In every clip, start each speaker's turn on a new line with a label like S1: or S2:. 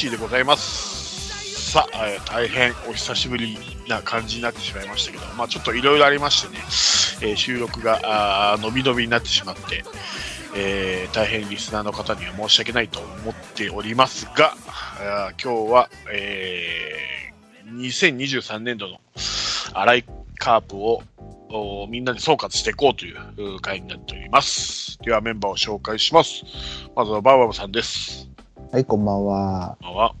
S1: カーでございます。さあ、えー大変お久しぶりな感じになってしまいましたけど、まあ、ちょっといろいろありましてね、えー収録が伸び伸びになってしまって、えー大変リスナーの方には申し訳ないと思っておりますが、あ今日は、えー2023年度の荒いカープをみんなで総括していこうというう回になっております。ではメンバーを紹介します。まずはバーバブさんです。
S2: はい、こんばんは。
S1: こんばんは。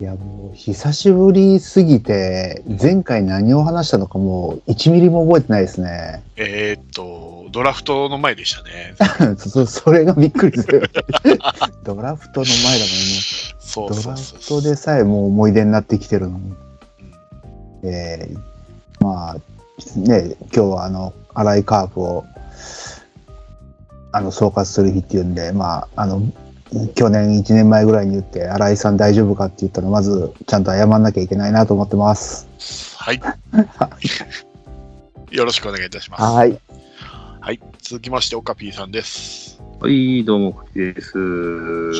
S2: いや、もう、久しぶりすぎて、前回何を話したのかもう、1ミリも覚えてないですね。
S1: えーっと、ドラフトの前でしたね。
S2: そ それがびっくりする。ドラフトの前だもんね。ドラ
S1: そうそう
S2: フトでさえもう思い出になってきてるのに。
S1: うん
S2: えーまあ、ね、今日はあの、荒井カープを、あの、総括する日っていうんで、まあ、あの、去年1年前ぐらいに言って、荒井さん大丈夫かって言ったら、まず、ちゃんと謝んなきゃいけないなと思ってます。
S1: はい。よろしくお願いいたします。
S2: はい。
S1: はい。続きまして、オカピーさんです。
S3: はい、どうも、こちです。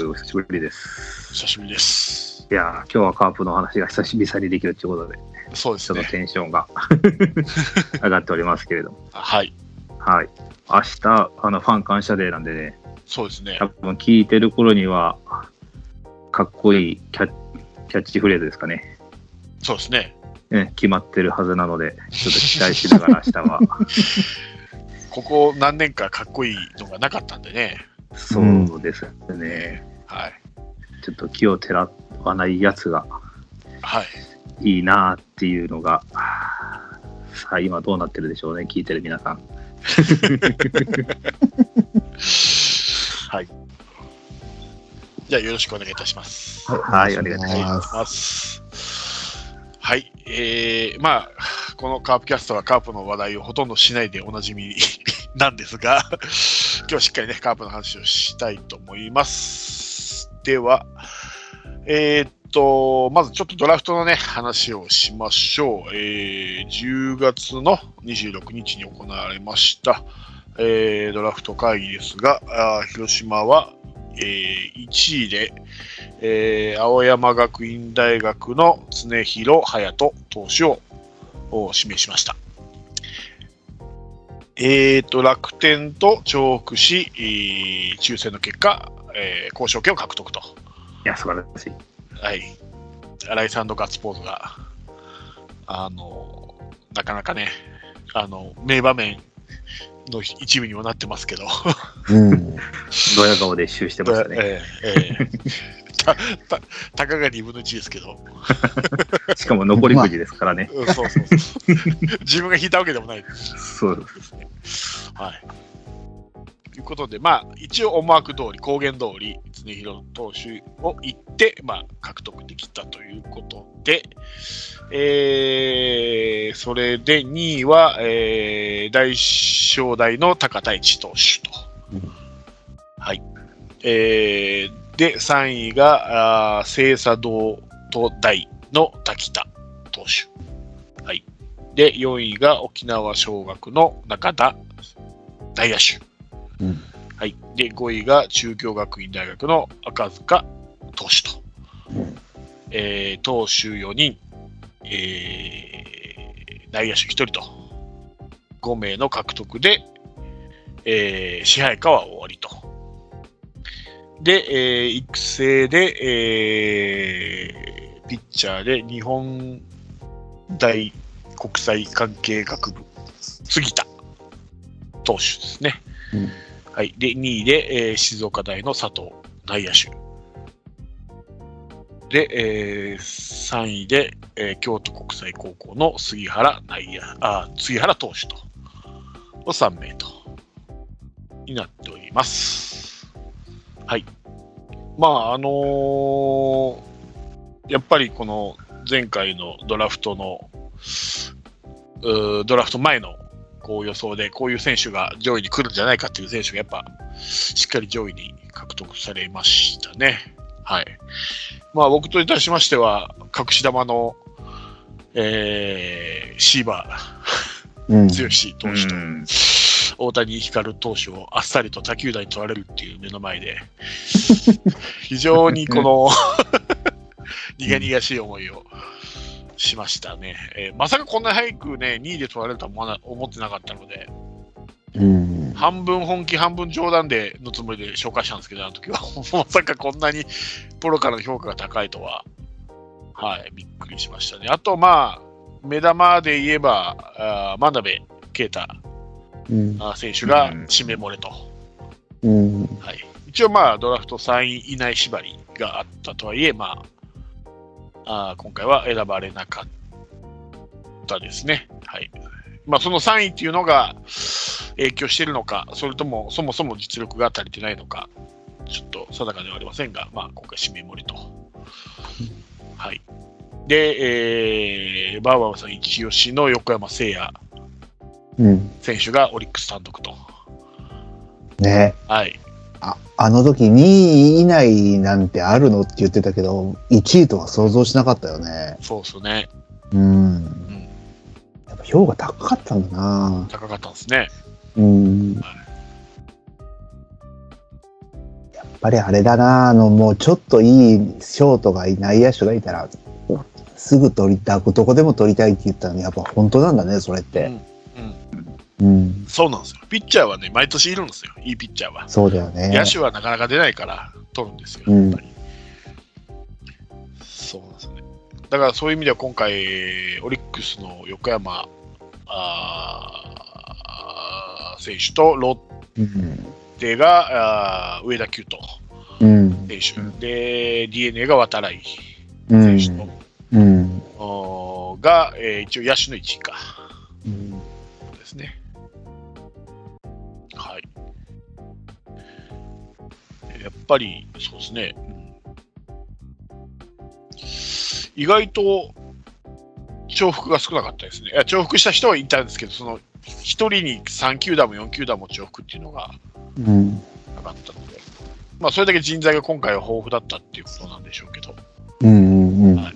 S3: お久しぶりです。
S1: 久しぶりです。
S3: いやー、今日はカープの話が久しぶりにできるということで、
S1: そうですね。
S3: ちょっとテンションが 上がっておりますけれども。
S1: はい。
S3: はい。明日、あの、ファン感謝デーなんでね、
S1: そうですね
S3: 多。分聞いてる頃には、かっこいいキャキャッチフレーズですかね。
S1: そうですね。
S3: ね、決まってるはずなので、ちょっと期待しながら 明日は。
S1: ここ何年かかっこいいのがなかったんでね。
S3: そうですね。
S1: ねはい。
S3: ちょっと気を照らわないやつが
S1: はい。
S3: いいなっていうのが、さあ今どうなってるでしょうね、聞いてる皆さん。
S1: はい。じゃあ、よろしくお願いいたします。
S3: はいお願いし。
S2: ます。
S1: はい、えー、まあ、このカープキャストはカープの話題をほとんどしないでおなじみなんですが、今日はしっかりね、カープの話をしたいと思います。では、えーっと、まずちょっとドラフトのね、話をしましょう。えー、10月の26日に行われました、えードラフト会議ですが、あー広島は、えー1位で、えー青山学院大学の常広隼人投手をお指名しました。えーと、楽天と重複し、えー抽選の結果、えー交渉権を獲得と。
S3: いや、素晴らしい。
S1: はい。新井さんのガッツポーズが、あの、なかなかね、あの、名場面の一部にもなってますけど、
S2: うん。
S3: ドヤ顔で一周してましたね。
S1: ええええ たたたかが2分の1ですけど、
S3: しかも残りくじですからね。
S1: うんそうそうそう。自分が引いたわけでもないで
S3: そう
S1: すね。はい。いうことで、まあ、一応思惑通り、公言通り、常広投手を言って、まあ、獲得できたということで、えー、それで2位は、えー、大正大の高田一投手と。はい。えー、で、3位が、あ清佐堂と大の滝田投手。はい。で、4位が沖縄尚学の中田大野手。
S2: うん
S1: はい。で、5位が中京学院大学の赤塚投手と。
S2: うん
S1: えー投手4人、えー内野手1人と、5名の獲得で、えー支配下は終わりと。で、えー育成で、えーピッチャーで日本大国際関係学部、杉田投手ですね。
S2: うん
S1: はい。で、2位で、えー静岡大の佐藤内野手。で、えー3位で、えー京都国際高校の杉原内野、あ、杉原投手と、の3名と、になっております。はい。まあ、あのーやっぱりこの前回のドラフトの、うドラフト前のこう予想で、こういう選手が上位に来るんじゃないかっていう選手がやっぱ、しっかり上位に獲得されましたね。はい。まあ僕といたしましては、隠し玉の、えー、シーバ
S2: うん
S1: ー、強し投手と、
S3: うん
S1: 大谷光投手をあっさりと他球団に取られるっていう目の前で、非常にこの 苦々しい思いをしましたね。えーまさかこんなに早くね、2位で取られるとは思わな思ってなかったので、
S2: うん。
S1: 半分本気、半分冗談でのつもりで紹介したんですけど、あの時は、まさかこんなにプロからの評価が高いとは、はい、びっくりしましたね。あと、まあ、目玉で言えば、あー真鍋啓太
S2: うん。
S1: 選手が
S3: うん
S1: 指名漏れと、
S2: うん。
S1: はい、一応、まあ、ドラフト3位以内縛りがあったとはいえ、まあ、あー今回は選ばれなかったですね。はいまあ、その3位っていうのが影響しているのか、それともそもそも実力が足りてないのか、ちょっと定かではありませんが、まあ、今回、指名漏れと。はい、で、えーバーバーさん一押しの横山誠也
S2: うん。
S1: 選手がオリックス単独と。
S2: ね
S1: はい、
S2: あ、あの時2位以内なんてあるのって言ってたけど、1位とは想像しなかったよね。
S1: そうですね、
S2: うん。
S1: ん
S2: やっぱ評価高かったんだな
S1: 高かったんですね。
S2: うん。やっぱりあれだなあの、もうちょっといいショートがい内野手がいたら、すぐ取りたく、どこでも取りたいって言ったのに、やっぱ本当なんだね、それって。
S1: うん
S2: うん。
S1: そうなんですよ。ピッチャーはね、毎年いるんですよ、いいピッチャーは。
S2: そうだよね。
S1: 野手はなかなか出ないから取るんですよ、
S2: うん
S1: やっぱり。そうなんですよね。だからそういう意味では今回、オリックスの横山あー選手とロッ
S2: うん。
S1: テがあー上田九斗
S2: うん。
S1: 選手、で d n a が渡来
S2: うん。
S1: 選手と、
S2: うん。
S1: おーが、えー一応野手の1位か
S2: うん。
S1: ですね。やっぱり、そうですね。うん意外と重複が少なかったですね。いや重複した人はいたんですけど、その1人に3球団も4球団も重複っていうのが
S2: うん。
S1: なかったので、まあ、それだけ人材が今回は豊富だったっていうことなんでしょうけど、
S2: うん。うん。
S1: はい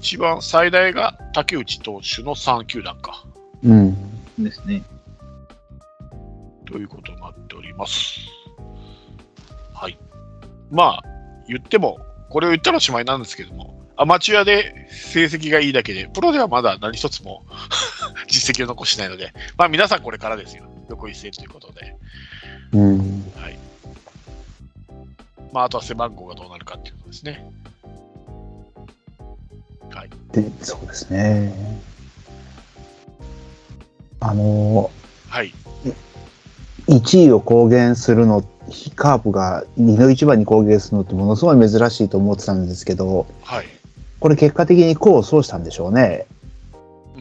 S1: 一番最大が竹内投手の3球団か。
S2: うん。
S3: ですね。
S1: ということになっております。はい。まあ、言っても、これを言ったらおしまいなんですけども、アマチュアで成績がいいだけで、プロではまだ何一つも 実績を残してないので、まあ皆さんこれからですよ。横一線ということで。
S2: うん。
S1: まああとは背番号がどうなるかっていうことですね。はい。
S2: で、そうですね。あの、
S1: はい。
S2: 1位を公言するの、カープが2の1番に公言するのってものすごい珍しいと思ってたんですけど、
S1: はい。
S2: これ結果的に功を奏したんでしょうね。
S1: う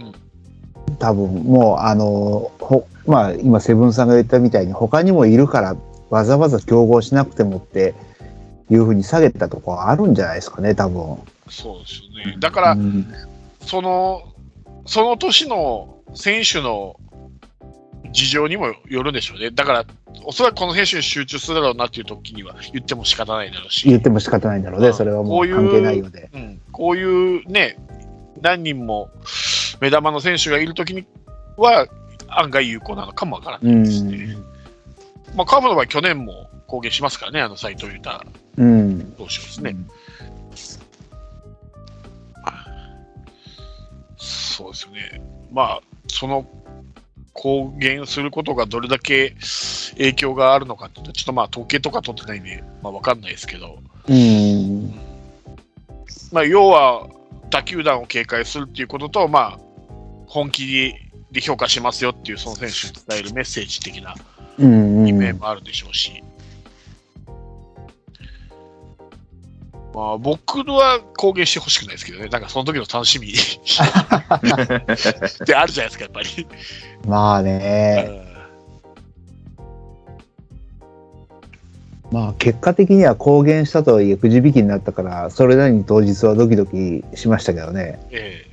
S1: ん。
S2: 多分もうあのほまあ今セブンさんが言ったみたいに他にもいるからわざわざ競合しなくてもっていうふうに下げたところあるんじゃないですかね多分。
S1: そうですよね。だから、
S2: うん
S1: その、その年の選手の事情にもよるんでしょうね。だから、おそらくこの選手に集中するだろうなっていう時には言っても仕方ないだろうし、
S2: 言っても仕方ないんだろうねそれはも
S1: こういう
S2: う関係ないようで。
S1: うん、こういうね、何人も目玉の選手がいる時には案外有効なのかもわから
S2: う
S1: ないですね。
S2: ん
S1: まあ、カーブの場合、去年も公言しますからね、あの斎藤裕太
S2: うん
S1: 投手ですね。そうですよね。まあ、その公言することがどれだけ影響があるのかっていうと、ちょっとまあ統計とか取ってないんで、まあ、わかんないですけど、
S2: うん。
S1: まあ、要は他球団を警戒するっていうことと、まあ、本気で評価しますよっていうその選手に伝えるメッセージ的な
S2: うん
S1: 意味もあるでしょうし、まあ、僕は公言してほしくないですけどね、なんかその時の楽しみ。ってあるじゃないですか、やっぱり。
S2: まあね。
S1: うん。
S2: まあ結果的には公言したとはいえくじ引きになったからそれなりに当日はドキドキしましたけどね。
S1: ええ。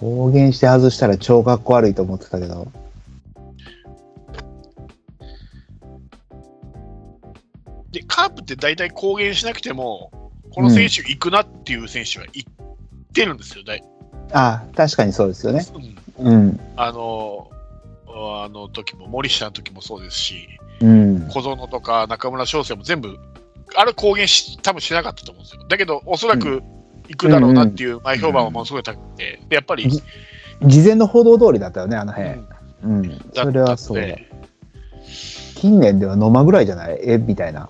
S2: 公言して外したら超かっこ悪いと思ってたけど
S1: でカープって大体公言しなくても、この選手行くなっていう選手は行ってるんですよ、だい
S2: ああ確かにそうですよね。
S1: う。ん
S2: うん。
S1: あのあの時も、森下の時もそうですし、
S2: うん。
S1: 小園とか中村翔成も全部、あれ公言し、多分しなかったと思うんですよ。だけど、おそらく行くだろうなっていう前評判はものすごい高くて、でやっぱり、
S2: じ事前の報道通りだったよね、あの辺。
S1: うん。
S2: うん。
S1: だ
S2: それはそう近年では野間ぐらいじゃない？え？みたいな。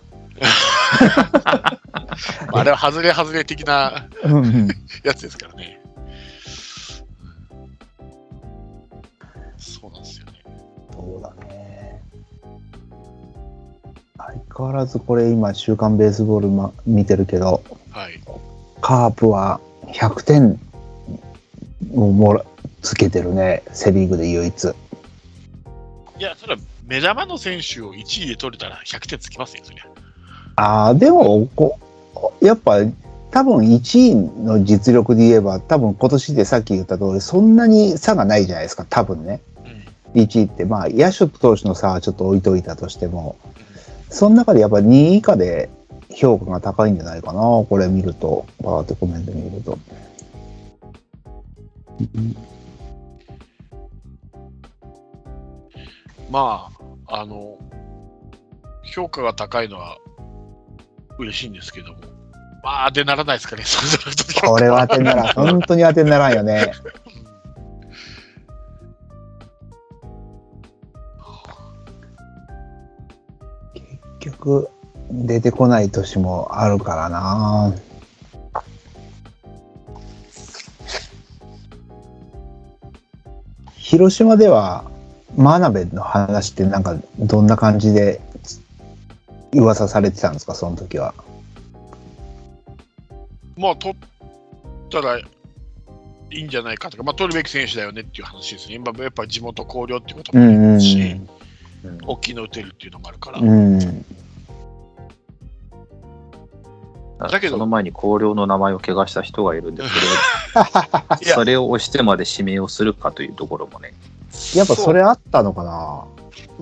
S1: まああれは外れ外れ的な。やつですからね。そうなんですよね。
S2: そうだね。相変わらずこれ今、週刊ベースボール、ま、見てるけど、
S1: はい。
S2: カープは100点をもらつけてるね、セ・リーグで唯一。
S1: いや、それは目玉の選手を1位で取れたら100点つきますよ、そりゃ。
S2: ああ、でもこ、やっぱ、多分1位の実力で言えば、多分今年でさっき言った通り、そんなに差がないじゃないですか、多分ね。
S1: うん。
S2: 1位って、まあ、野手と投手の差はちょっと置いといたとしても、その中でやっぱ2位以下で評価が高いんじゃないかな、これ見ると、バーってコメント見ると。
S1: まあ、あの、評価が高いのは嬉しいんですけども、まあ、当てならないですかね、
S2: これは当てにならん、本当に当てにならんよね。結局、出てこない年もあるからな。広島では真鍋の話ってなんかどんな感じで噂されてたんですか？その時は。
S1: まあ、取ったらいいんじゃないかとか、まあ、取るべき選手だよねっていう話ですね。今、やっぱ地元広陵っていうこともありますし、
S3: うん。
S1: 大きいの打てるっていうのもあるから、
S2: うん。
S1: だけど
S3: その前に広陵の名前を怪我した人がいるんですけど、それを押してまで指名をするかというところもね、
S2: やっぱそれあったのかな？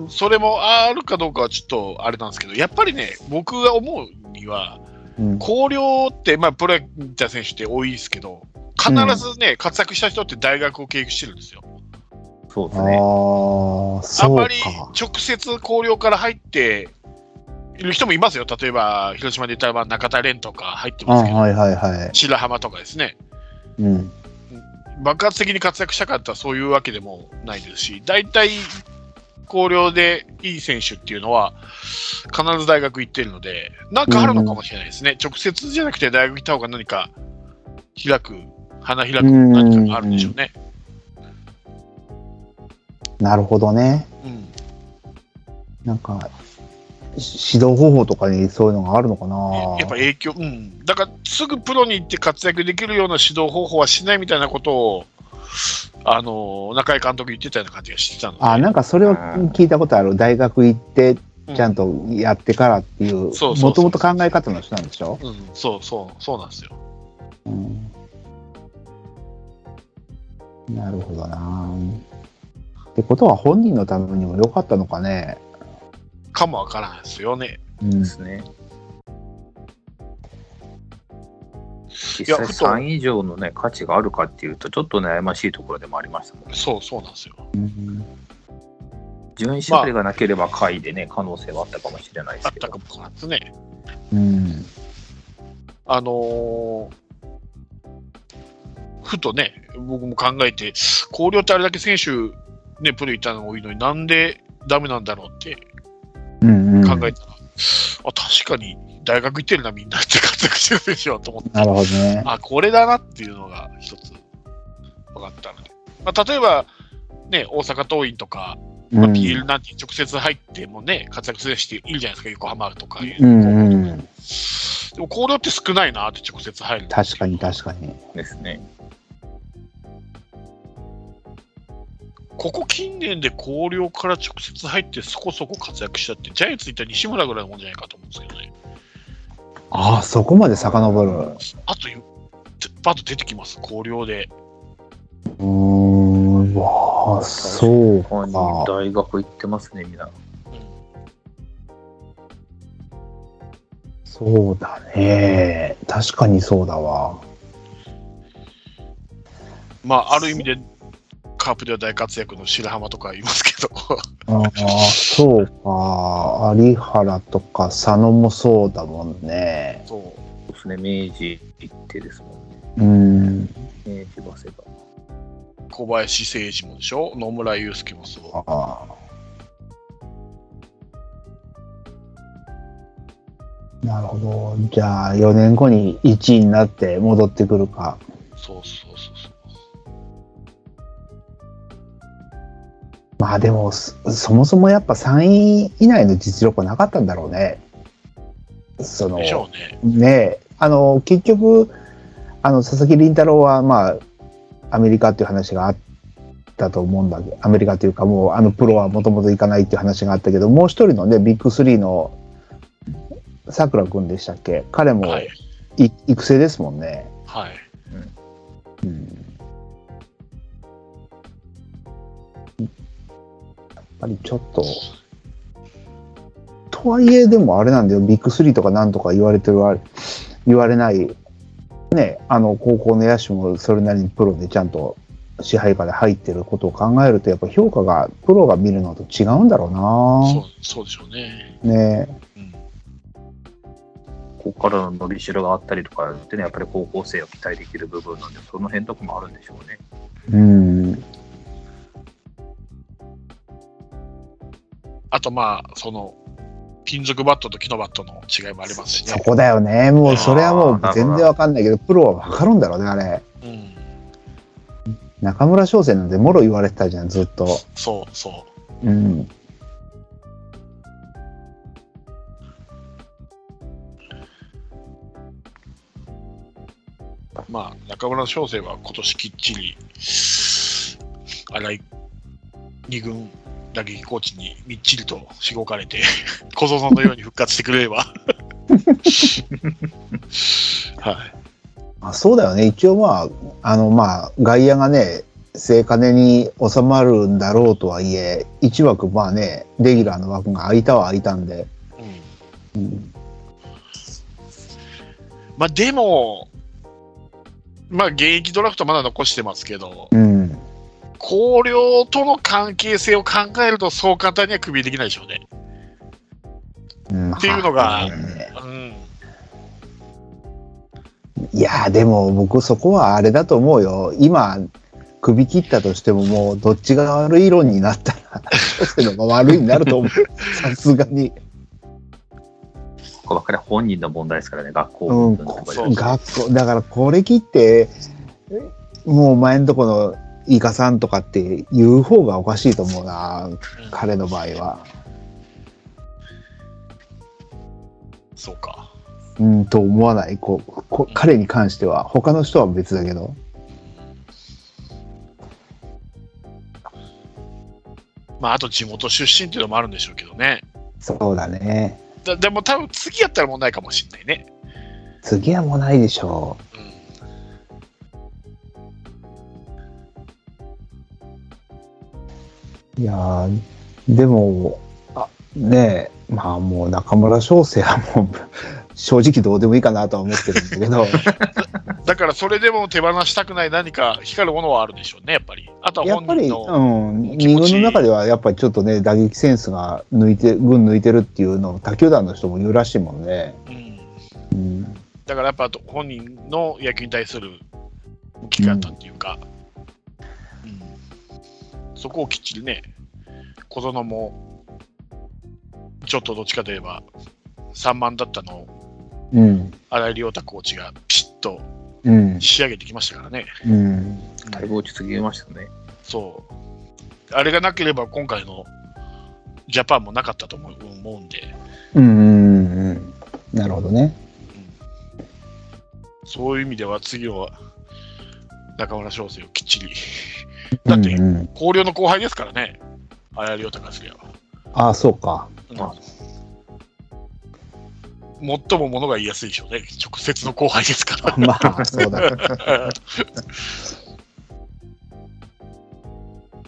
S1: それもあるかどうかはちょっとあれなんですけど、やっぱりね、僕が思うには、
S2: うん。
S1: 広陵って、まあ、プロ野球選手って多いですけど、必ずね、活躍した人って大学を経由してるんですよ。
S3: そうですね。
S2: ー、
S1: あんまり。直接広陵から入っている人もいますよ。例えば、広島で言ったらまあ中田蓮とか入って
S2: あ
S1: ますけど、
S2: はいはいはい。
S1: 白浜とかですね。
S2: うん。
S1: 爆発的に活躍したかったらそういうわけでもないですし、大体、広陵でいい選手っていうのは、必ず大学行ってるので、なんかあるのかもしれないですね。直接じゃなくて大学行った方が何か開く、花開く何かがあるんでしょうね。
S2: なるほどね。
S1: うん
S2: なんか、指導方法とかにそういうのがあるのかな
S1: やっぱ影響、うん、だからすぐプロに行って活躍できるような指導方法はしないみたいなことを、あの中井監督言ってたような感じがしてたので、
S2: あ、なんかそれを聞いたことある。大学行って、
S1: うん
S2: ちゃんとやってからっていう、
S1: そうそうそう
S2: もともと考え方の人なんでしょ？
S1: うん、そうそう、そうなんですよ。
S2: うん。なるほどなってことは本人のためにも良かったのかね？
S1: かもわからないですよね。
S2: うん
S3: で。すね。実際
S1: いやふと
S3: 3以上のね、価値があるかっていうと、ちょっと悩ましいところでもありましたもんね。
S1: そうそうなんですよ。
S2: うん
S3: 順位絞りがなければ下位でね、可能性はあったかもしれないですけど
S1: あったか。もしれないですね。
S2: うん。
S1: あのーふとね、僕も考えて、広陵ってあれだけ選手、ね、プロいたの多いのになんでダメなんだろうって
S2: うんうん。
S1: 考えたら、あ確かに大学行ってるな、みんなって活躍してるでしょと思って、
S2: なるほどね。
S1: あこれだなっていうのが一つ分かったので、まあ、例えば、ね、大阪桐蔭とか、まあ、
S2: うん
S1: PL なんて直接入ってもね、活躍する人いるじゃないですか、横浜とかいう。
S2: うんうん。
S1: でも、広陵って少ないなって直接入るの
S2: 確かに確かに。
S3: ですね。
S1: ここ近年で広陵から直接入ってそこそこ活躍したって、ジャイアンツにいったら西村ぐらいのもんじゃないかと思うんですけどね。
S2: ああ、そこまで遡る。
S1: あと、パッと出てきます、広陵で。
S2: うーん、わあ、そうか。
S3: 大学行ってますね、みんな。
S2: そうだね。確かにそうだわ。
S1: まあ、ある意味でカープでは大活躍の白浜とかいますけど、
S2: ああ、そうか。有原とか佐野もそうだもんね。
S1: そう
S3: そうですね、明治行ってですもんね。
S2: うん。
S3: 明治早稲田。
S1: 小林誠司もでしょ、野村祐介もそう。
S2: ああ。なるほど。じゃあ、4年後に1位になって戻ってくるか。
S1: そうそう
S2: まあでも、そそもそもやっぱ3位以内の実力はなかったんだろうね。その
S1: ね。
S2: ねえあの結局あの佐々木麟太郎はまあアメリカっていう話があったと思うんだけどアメリカというかもうあのプロはもともと行かないっていう話があったけどもう一人のねビッグスリーのさくら君でしたっけ？彼も
S1: はい。
S2: い育成ですもんね。
S1: はい。
S2: うんやっぱりちょっととはいえでもあれなんだよビッグスリーとかなんとか言われてるあれ言われないねあの高校の野手もそれなりにプロでちゃんと支配下で入ってることを考えるとやっぱ評価がプロが見るのと違うんだろう
S1: そう
S2: な
S1: そうでしょうね。
S2: ね
S1: うん。
S3: ここからの伸びしろがあったりとかってね、やっぱり高校生を期待できる部分なんで、その辺とかもあるんでしょうね。
S2: うん
S1: あとまあ、その、金属バットと木のバットの違いもありますしね。
S2: そこだよねもうそれはもう全然わかんないけどプロはわかるんだろうねあれ
S1: うん。
S2: 中村翔成なんてもろ言われてたじゃんずっと
S1: そうそ
S2: うん
S1: う。まあ、中村翔成は今年きっちり、新井二軍打撃コーチにみっちりとしごかれて、小園のように復活してくれれば。はい。
S2: あそうだよね。一応まああのまあ外野がね正金に収まるんだろうとはいえ1枠まあねレギュラーの枠が空いたは空いたんで、
S1: うん。
S2: うん、
S1: まあでも、まあ現役ドラフトまだ残してますけど、
S2: うん、
S1: 広陵との関係性を考えるとそう簡単にはクビできないでしょうね。
S2: うん。
S1: っていうのが
S2: ね
S1: うん。
S2: いやでも僕そこはあれだと思うよ。今首切ったとしてももうどっちが悪い論になったらど っちのが悪いになると思う。さすがに、
S3: ここばっかりは本人の問題ですからね、学校
S2: うん、学校だからこれ切ってもうお前んとこのイカさんとかって言う方がおかしいと思うな彼の場合は。
S1: そうか。
S2: うんと思わない？こうこ彼に関しては他の人は別だけど
S1: まあ、あと地元出身っていうのもあるんでしょうけどね。
S2: そうだね
S1: だでも多分次やったら問題かもしれないね。
S2: 次はもうないでしょういやーでもあねえまあもう中村翔成はもう 正直どうでもいいかなとは思ってるんだけど
S1: うん、だからそれでも手放したくない何か光るものはあるでしょうね、やっぱり。あとは
S2: やっぱり、
S1: 本人
S2: う
S1: の。
S2: ん、二軍の中ではやっぱりちょっとね打撃センスが抜いて群抜いてるっていうのを他球団の人も言うらしいもんね。
S1: うん、
S2: うん
S1: だからやっぱ本人の野球に対する向き方っていうか、うんそこをきっちりね、小園もちょっとどっちかといえば3万だったのを
S2: うん
S1: 新井亮太コーチがピシッと
S2: うん
S1: 仕上げてきましたからね。
S2: うん
S3: だいぶ落ち着きましたね。
S1: そう。あれがなければ今回のジャパンもなかったと思う思うんで、
S2: うんうんうんなるほどね。
S1: そういう意味では次は中村翔成をきっちり。だって広陵の後輩ですからね、新井亮太からすれば。
S2: ああそうか。
S1: うん最もものが言いやすいでしょうね。直接の後輩ですから。
S2: まあそうだ。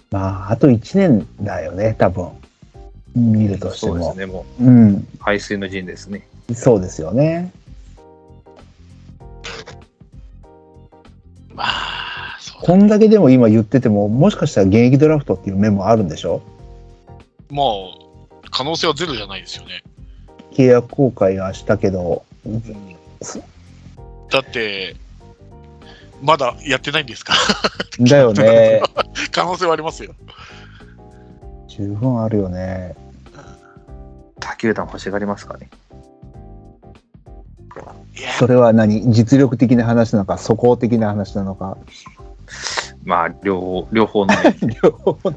S2: まああと1年だよね多分見るとしても。
S3: そうですね、も
S2: うん
S3: う排水の陣ですね。
S2: そうですよね。
S1: まあ、
S2: こんだけでも今言ってても、もしかしたら現役ドラフトっていう面もあるんでしょ？
S1: もう、可能性はゼロじゃないですよね。
S2: 契約更改はしたけど、
S1: だって、まだやってないんですか？
S2: だよね。
S1: 可能性はありますよ。
S2: 十分あるよね。
S3: 他球団欲しがりますかね？
S2: それは何？実力的な話なのか、素行的な話なのか。
S3: まあ、両方、両方のね、
S2: 両方の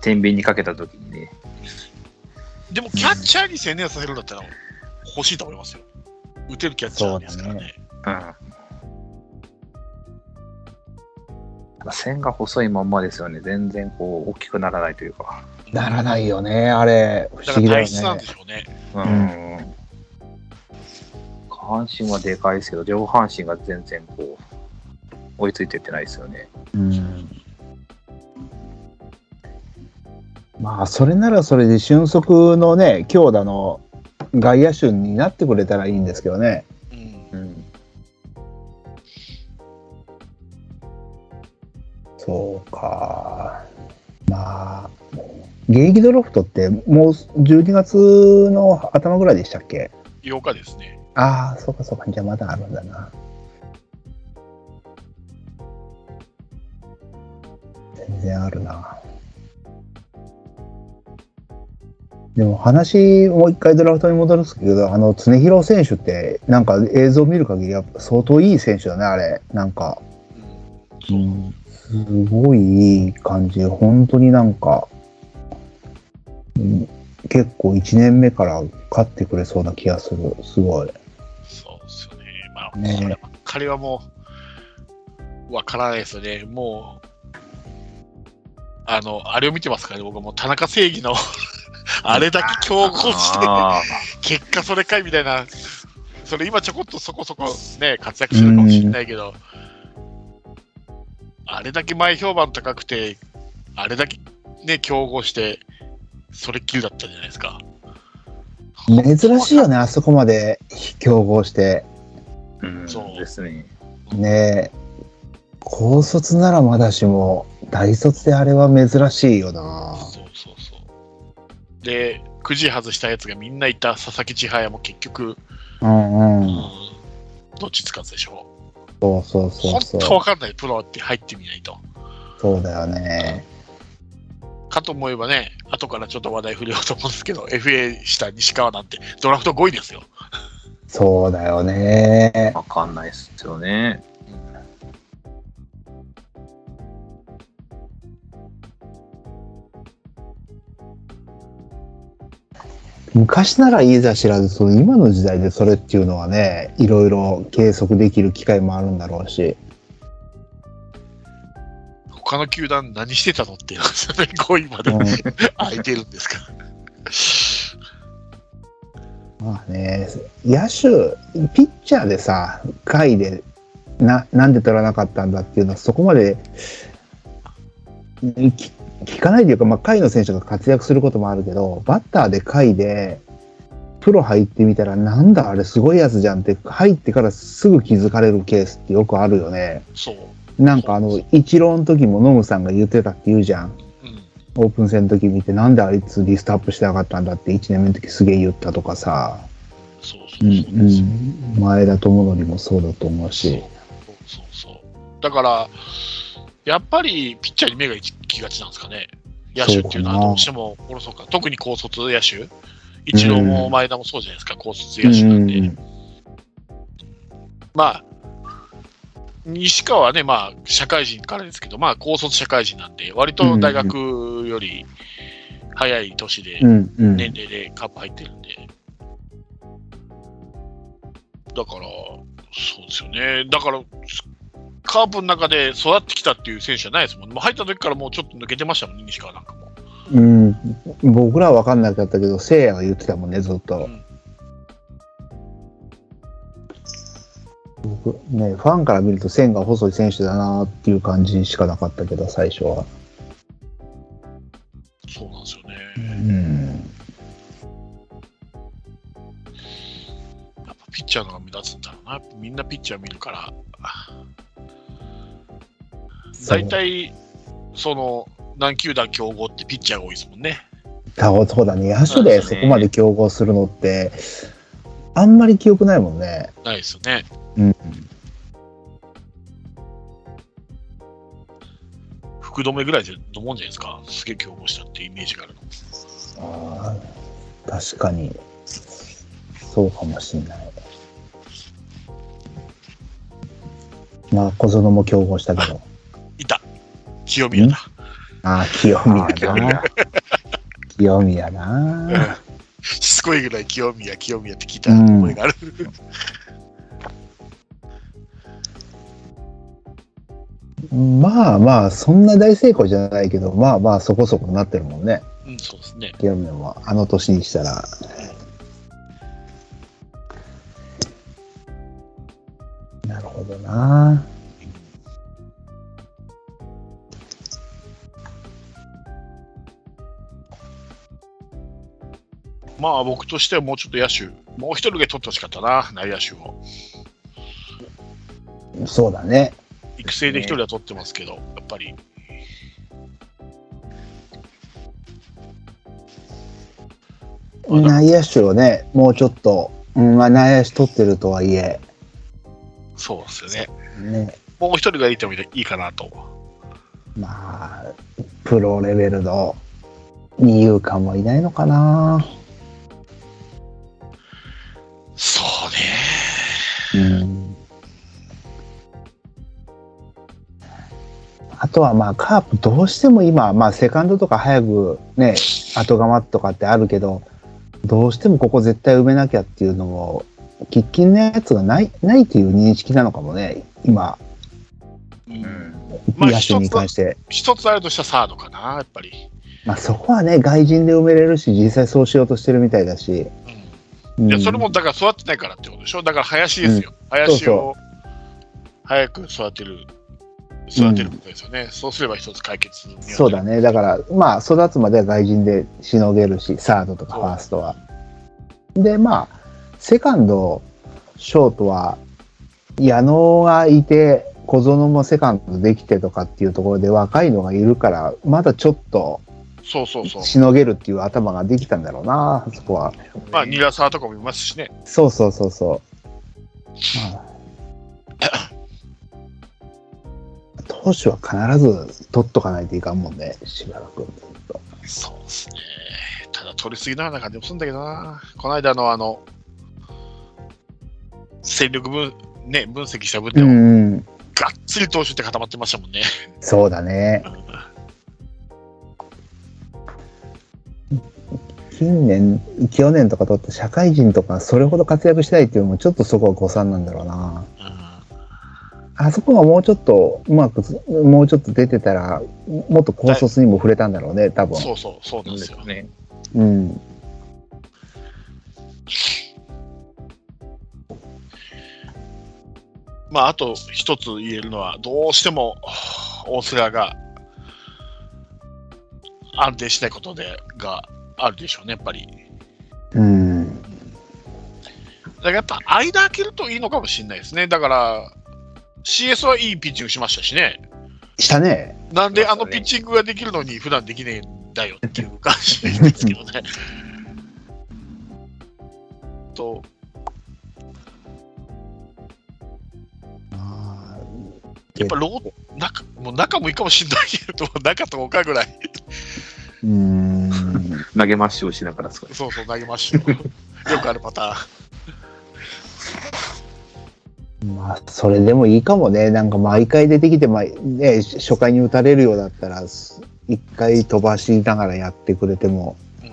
S3: 天秤にかけたときにね、
S1: でもキャッチャーに専念させるんだったら欲しいと思いますよ。打てるキャッチャーですからね。
S3: うん。線が細いまんまですよね。全然こう、大きくならないというか。
S2: ならないよね、あれ。不思議だよね
S1: なんで。しょうね。
S3: うん。下半身はでかいですけど、上半身が全然こう、追いついてってないですよね。
S2: うんまあ、それならそれで俊足のね、強打の外野手になってくれたらいいんですけどね。
S1: うん
S3: うん。
S2: そうか。まあ、現役ドラフトってもう12月の頭ぐらいでしたっけ
S1: ？8日ですね。
S2: ああ、そうかそうか。じゃあまだあるんだな。然あるな。でも話、もう一回ドラフトに戻るんですけど、あの、常広選手って、なんか映像見る限り、やっぱ相当いい選手だね、あれ。なんか、
S1: うん
S2: すごいいい感じ。本当になんか、うん結構1年目から勝ってくれそうな気がする。すごい。
S1: そうですよね。まあ、
S2: ね
S1: こればっかりはもう、わからないですよね。もう、あの、あれを見てますからね、僕はもう田中正義の あれだけ競合して、
S3: あ
S1: 結果それかいみたいな、それ今ちょこっとそこそこね、活躍するかもしれないけど、あれだけ前評判高くて、あれだけね、競合して、それっきりだったじゃないですか。
S2: 珍しいよね、あそこまで競合して。
S3: ーうん、
S1: そう
S3: ですね。
S2: ねえ。高卒ならまだしも、大卒であれは珍しいよな。
S1: そうそうそう。で、くじ外したやつがみんないた佐々木千早も結局、
S2: うんうん。
S1: うんどっちつかずでしょ
S2: そうそう
S1: う。
S2: そうそ
S1: 本当わ
S2: う。
S1: かんない、プロって入ってみないと。
S2: そうだよね。
S1: かと思えばね、後からちょっと話題振りようと思うんですけど、FA した西川なんてドラフト5位ですよ。
S2: そうだよね。
S3: わかんないですよね。
S2: 昔ならいいざ知らず、その今の時代でそれっていうのはね、いろいろ計測できる機会もあるんだろうし。
S1: 他の球団何してたのっていうのがそれ5位まで
S2: うん
S1: 空いてるんですか。
S2: まあね、野手、ピッチャーでさ、下位でな、なんで取らなかったんだっていうのは、そこまでき聞かないというか、まあ、下位の選手が活躍することもあるけど、バッターで下位で、プロ入ってみたら、なんだあれすごいやつじゃんって、入ってからすぐ気づかれるケースってよくあるよね。
S1: そう。
S2: なんかあの、イチローの時もノムさんが言ってたって言うじゃん。
S1: うん。
S2: オープン戦の時見て、なんであいつリストアップしてなかったんだって1年目の時すげえ言ったとかさ。
S1: そうそううそう。
S2: んうん、前田智則もそうだと思う
S1: そう
S2: し。
S1: そうそう。だから、やっぱりピッチャーに目が行きがちなんですかね。野手っていうのはどうしてもおろそか。特に高卒野手。イチローも前田もそうじゃないですか、高卒野手なんで。
S2: うん
S1: まあ、西川はね、まあ、社会人からですけど、まあ、高卒社会人なんで、割と大学より早い年で、年齢でカップ入ってるんで。だから、そうですよね。だから、カープの中で育ってきたっていう選手じゃないですもんね。もう入った時からもうちょっと抜けてましたもんね、西川なんかも。
S2: うん、僕らは分かんなかったけど、せいやが言ってたもんね、ずっと。僕ね、ファンから見ると線が細い選手だなっていう感じしかなかったけど、最初は。
S1: そうなんですよね。
S2: うん、
S1: やっぱピッチャーの方が目立つんだろうな。みんなピッチャー見るから。大体、その、何球団競合ってピッチャーが多いですもんね。
S2: そうそうだね。野手でそこまで競合するのって、あんまり記憶ないもんね。
S1: ないですよね。
S2: うん。
S1: 福留ぐらいでのもんじゃないですか。すげえ競合したってイメージがあるの。
S2: あー確かに、そうかもしんない。まあ、小園も競合したけど。
S1: いた。清宮だ。
S2: ああ、
S3: 清宮
S2: な。清宮な。
S1: しつこいぐらい清宮、清宮って聞いた覚えがある。
S2: まあまあ、そんな大成功じゃないけど、まあまあ、そこそこなってるもんね。
S1: うん、そうですね。
S2: 清宮も、あの年にしたら。なるほどな。
S1: まあ僕としてはもうちょっと野手、もう一人ぐらい取ってほしかったな、内野手を。
S2: そうだね。
S1: 育成で一人は取ってますけど、やっぱり。
S2: 内野手をね、もうちょっと、うんまあ、内野手取ってるとはいえ、
S1: そうですよね。
S2: ね、
S1: もう一人がいてもいいかなと。
S2: まあ、プロレベルの二遊間もいないのかな。
S1: そうね。
S2: うん。あとはまあカープどうしても今、まあセカンドとか早くね、後釜とかってあるけど、どうしてもここ絶対埋めなきゃっていうのも、喫緊のやつがない、ないっていう認識なのかもね、今、
S3: うん。
S1: まあ
S2: 野手に関して。
S1: 一つあるとしたらサードかな、やっぱり。
S2: まあそこはね、外人で埋めれるし、実際そうしようとしてるみたいだし。
S1: うん。それもだから育ってないからってことでしょ？だから林ですよ。林を早く育てる、育てることですよね。そうすれば一つ解決
S2: そうだね。だから、まあ、育つまでは外人でしのげるし、サードとかファーストは。で、まあ、セカンド、ショートは、矢野がいて、小園もセカンドできてとかっていうところで若いのがいるから、まだちょっと
S1: そうそうそう。
S2: しのげるっていう頭ができたんだろうな、そこは。
S1: まあ、ニラサーとかもいますしね。
S2: そうそうそうそう。まあ、投手は必ず取っとかないといかんもんね、しばらく。
S1: そうですね。ただ、取りすぎなような感じもするんだけどな。この間のあの、戦力分、ね、分析した分で
S2: う
S1: も、
S2: ん、
S1: がっつり投手って固まってましたもんね。
S2: そうだね。近年、去年とか取った社会人とかそれほど活躍したいっていうのもちょっとそこは誤算なんだろうな。
S1: うん
S2: あそこがもうちょっとうまく、もうちょっと出てたら、もっと高卒にも触れたんだろうね、多分。
S1: そうそう、そうなんで
S3: すす。ね。
S2: うん。
S1: まあ、あと一つ言えるのは、どうしても大瀬良が安定しないことでがあるでしょうね、やっぱり。
S2: うん。
S1: だからやっぱ間開けるといいのかもしれないですね。だから、CS はいいピッチングしましたしね。
S2: したね。
S1: なんであのピッチングができるのに普段できねえんだよっていう感じですけどね。と、やっぱロー中もう中もいいかもしれないけど、中と岡ぐらい、
S2: ーうん。
S3: 投げまっしょうしながら
S1: そうそう投げましょう。よくあるパターン。
S2: まあ、それでもいいかもね。なんか毎回出てきて、まあ、ね、初回に打たれるようだったら、す一回飛ばしながらやってくれても。
S1: うん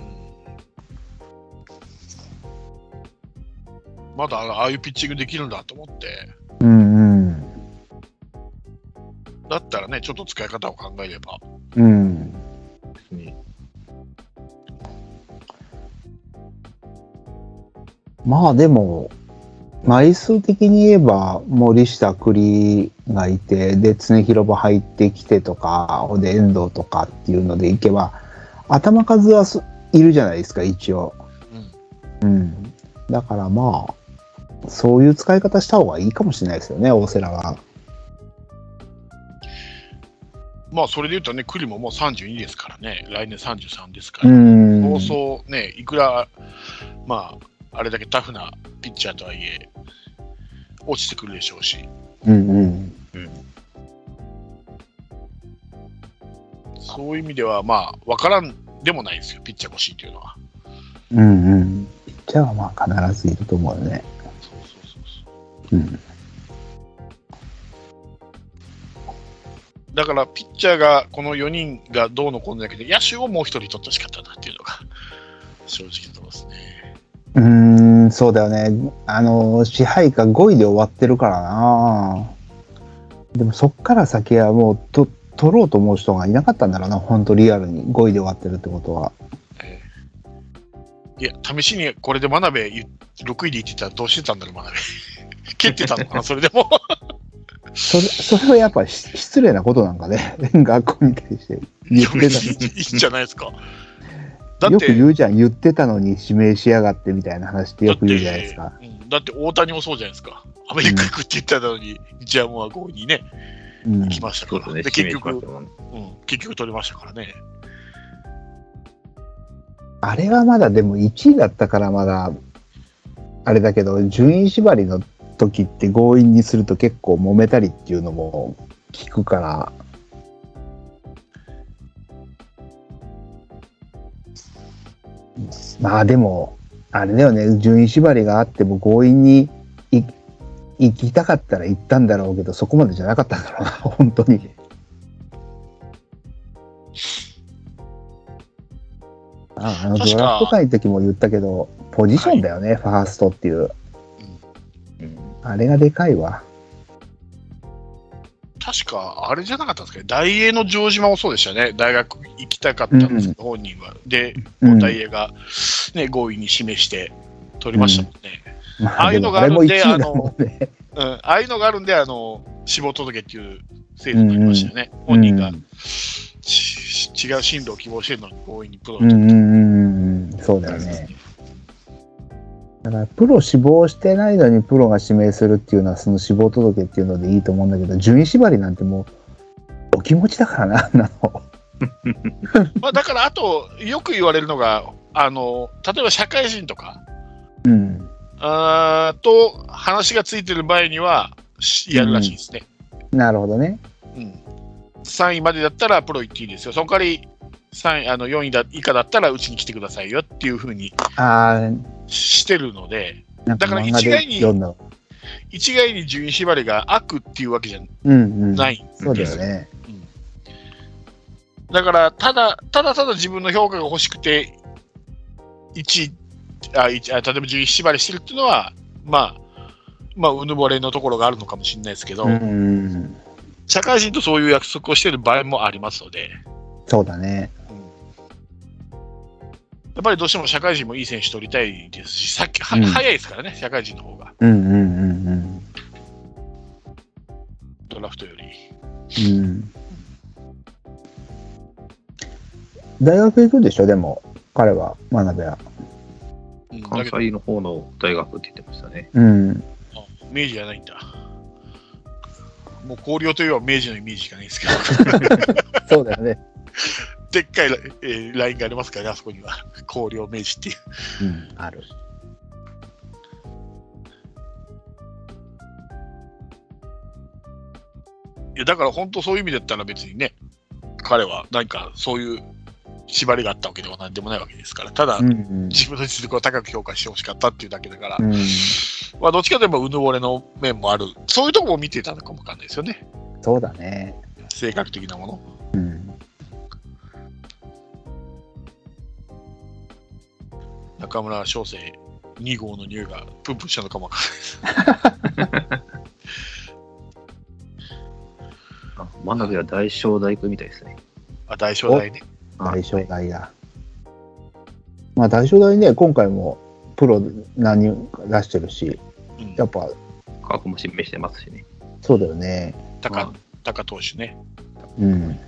S1: まだああいうピッチングできるんだと思って、
S2: うんうん。
S1: だったらね、ちょっと使い方を考えれば。
S2: うん。
S3: ね
S2: まあでも、枚数的に言えば、森下栗がいて、で、常広場入ってきてとか、で、遠藤とかっていうのでいけば、頭数はすいるじゃないですか、一応。
S1: うん
S2: うん。だからまあ、そういう使い方した方がいいかもしれないですよね、大瀬良は。
S1: まあ、それで言うとね、栗ももう32ですからね、来年33ですから、
S2: うん。
S1: 放送ね、いくら、まあ、あれだけタフなピッチャーとはいえ、落ちてくるでしょうし、
S2: うんうん。
S1: そういう意味では、まあ、わからんでもないですよ、ピッチャー欲しいというのは。
S2: うんうん。ピッチャーはまあ必ずいると思うよね。
S1: そうそうそうそう
S2: うん。
S1: だから、ピッチャーが、この4人がどうのこうのだけで、野手をもう1人取ってほしかったなっていうのが、正直なとですね。
S2: うーん、そうだよね。あの、支配下5位で終わってるからな。でもそっから先はもうと取ろうと思う人がいなかったんだろうな、本当リアルに5位で終わってるってことは。
S1: えーいや、試しにこれで真鍋言6位で言ってたらどうしてたんだろう、真鍋。蹴ってたのかな、それでも。
S2: それそれはやっぱし失礼なことなんかね、学校に対して言って
S1: いいいいんじゃないですか。だ
S2: た。
S1: って、
S2: よく言うじゃん、言ってたのに指名しやがってみたいな話ってよく言うじゃないですか
S1: だっ。て,、うん、だって大谷もそうじゃないですか。アメリカ行くって言ってたのに、日ハムは5位にね、
S2: うん
S1: 行きましたから。
S3: ね、
S1: で結局うん、結局取りましたからね。
S2: あれはまだでも1位だったからまだ、あれだけど、順位縛りの時って強引にすると結構揉めたりっていうのも聞くから、まあでも、あれだよね、順位縛りがあっても強引にい行きたかったら行ったんだろうけど、そこまでじゃなかったんだろうな、本当に。ああのドラフト会の時も言ったけど、ポジションだよね、ファーストっていう。
S3: うん
S2: あれがでかいわ。
S1: 確か、あれじゃなかったんですかね。大英の城島もそうでしたね。大学行きたかったんですけど、本人は。で、
S2: うん
S1: 大英が、ね、強引に示して取りましたもんね。
S2: ま
S1: ああいうのがあるんで
S2: もあれも1位だもんね。
S1: うん、ああいうのがあるんで、あの、死亡届っていう制度になりましたよね。本人が
S2: うん
S1: ち違う進路を希望してるのに強引にプロを取っ
S2: うんうんうんうん、そうだよね。だからプロ志望してないのにプロが指名するっていうのはその志望届っていうのでいいと思うんだけど順位縛りなんてもうお気持ちだからな あんなの。
S1: まあ、だから、あと、よく言われるのが、あの、例えば社会人とか、
S2: うん。
S1: あーと話がついてる場合には、しやるらしいですね。
S2: なるほどね。
S1: うん3位までだったらプロ行っていいですよ。その代わり3位あの4位だ以下だったらうちに来てくださいよっていうふうに
S2: あ
S1: してるので、だから一概に。一概に順位縛りが悪っていうわけじゃ
S2: うんうん。
S1: ないん
S2: そうだ
S1: です。
S2: よね。
S1: だから、ただ、ただただ自分の評価が欲しくて、1位、あ一あ例えば順位縛りしてるっていうのは、まあ、まあ、うぬぼれのところがあるのかもしれないですけど。社会人とそういう約束をしてる場合もありますので、
S2: そうだね。
S1: やっぱりどうしても社会人もいい選手取りたいですし、さっきは、
S2: うん
S1: 早いですからね、社会人の方が、
S2: うんうんうん
S1: ドラフトより。
S2: うん。うん。大学行くでしょ、でも、彼は、真鍋は。
S3: 関西の方の大学って言ってましたね。
S2: うん。
S1: あ明治じゃないんだ。もう広陵といえば明治のイメージしかないですけど、
S2: そうだよね。
S1: でっかいラ,、えーラインがありますからね、あそこには。広陵明治っていう。
S2: うん、ある。
S1: いやだから本当そういう意味だったら別にね、彼は何かそういう縛りがあったわけでは何でもないわけですから、ただ、
S2: うんうん。
S1: 自分の実力を高く評価してほしかったっていうだけだから、
S2: うん、
S1: まあ、どっちかといえばうぬぼれの面もある、そういうところも見てたのかもわかんないですよね、
S2: そうだね。
S1: 性格的なもの。
S2: うん。
S1: 中村翔成2号の匂いがプンプンしたのかもわかんないです。
S3: あ真鍋は大正大工みたいですね。
S1: あ、大正大ね。
S2: 大正大だ。まあ大正大ね、今回もプロ何人か出してるし、
S1: うん
S2: やっぱ
S3: 価格も示してますしね。
S2: そうだよね。
S1: 高高投手ね。
S2: うん。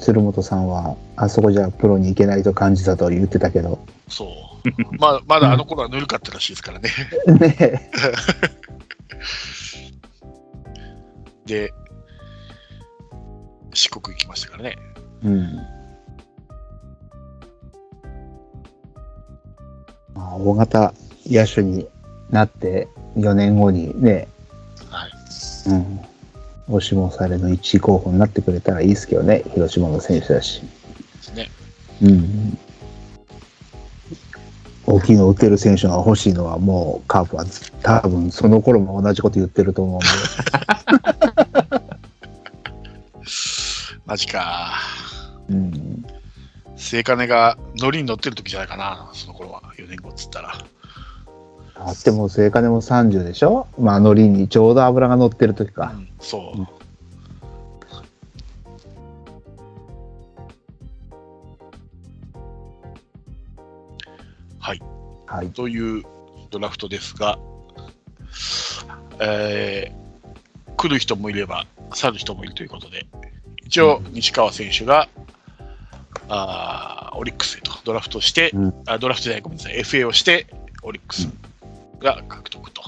S2: 鶴本さんは、あそこじゃプロに行けないと感じたと言ってたけど、
S1: そう。まあ、まだあの頃はぬるかったらしいですからね。
S2: ね
S1: で、四国行きましたからね。
S2: うん。まあ、大型野手になって4年後にね、
S1: はい。
S2: うん。押しもされの1位候補になってくれたらいいですけどね、広島の選手だし。
S1: ですね。
S2: うん。大きいの打てる選手が欲しいのはもうカープは多分その頃も同じこと言ってると思うんで。
S1: マジか。
S2: うん。
S1: 末金が乗りに乗ってる時じゃないかな、その頃は。4年後っつったら。
S2: あっても末金も30でしょ？まあ海苔にちょうど油が乗ってる時か。
S1: うん、そう。
S2: うん
S1: はい。
S2: はい。
S1: というドラフトですが、えー来る人もいれば、去る人もいるということで、一応、西川選手が、あーオリックスへとドラフトして、
S2: うん
S1: あドラフトじゃない、ごめんなさい、FA をして、オリックスが獲得と、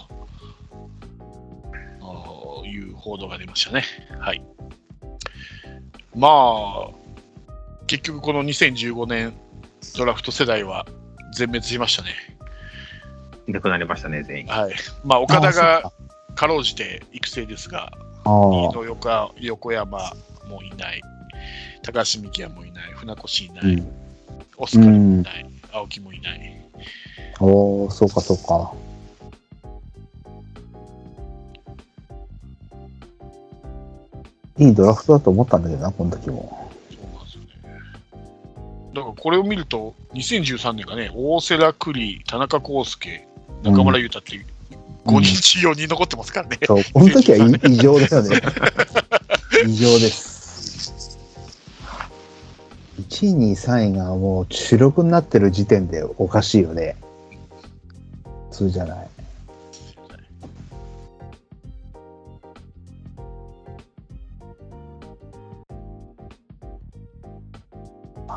S1: いう報道が出ましたね。はい。まあ、結局この2015年ドラフト世代は全滅しましたね。
S3: いなくなりましたね、全員。
S1: はい。まあ、岡田
S2: あ
S1: がかろうじて育成ですが、飯野横横山もいない、高橋美希也もいない、船越いない、
S2: うん。
S1: オスカルもいない、青木もいない。
S2: おお、そうかそうか。いいドラフトだと思ったんだけどな、この時も。
S1: そうなんですよね。だからこれを見ると、2013年がね、大瀬良栗、田中康介、中村優太っていう、5人中4人残ってますからね。
S2: そう、この時はい 異常だよね。異常です。1位、2位、3位がもう主力になってる時点でおかしいよね。普通じゃない。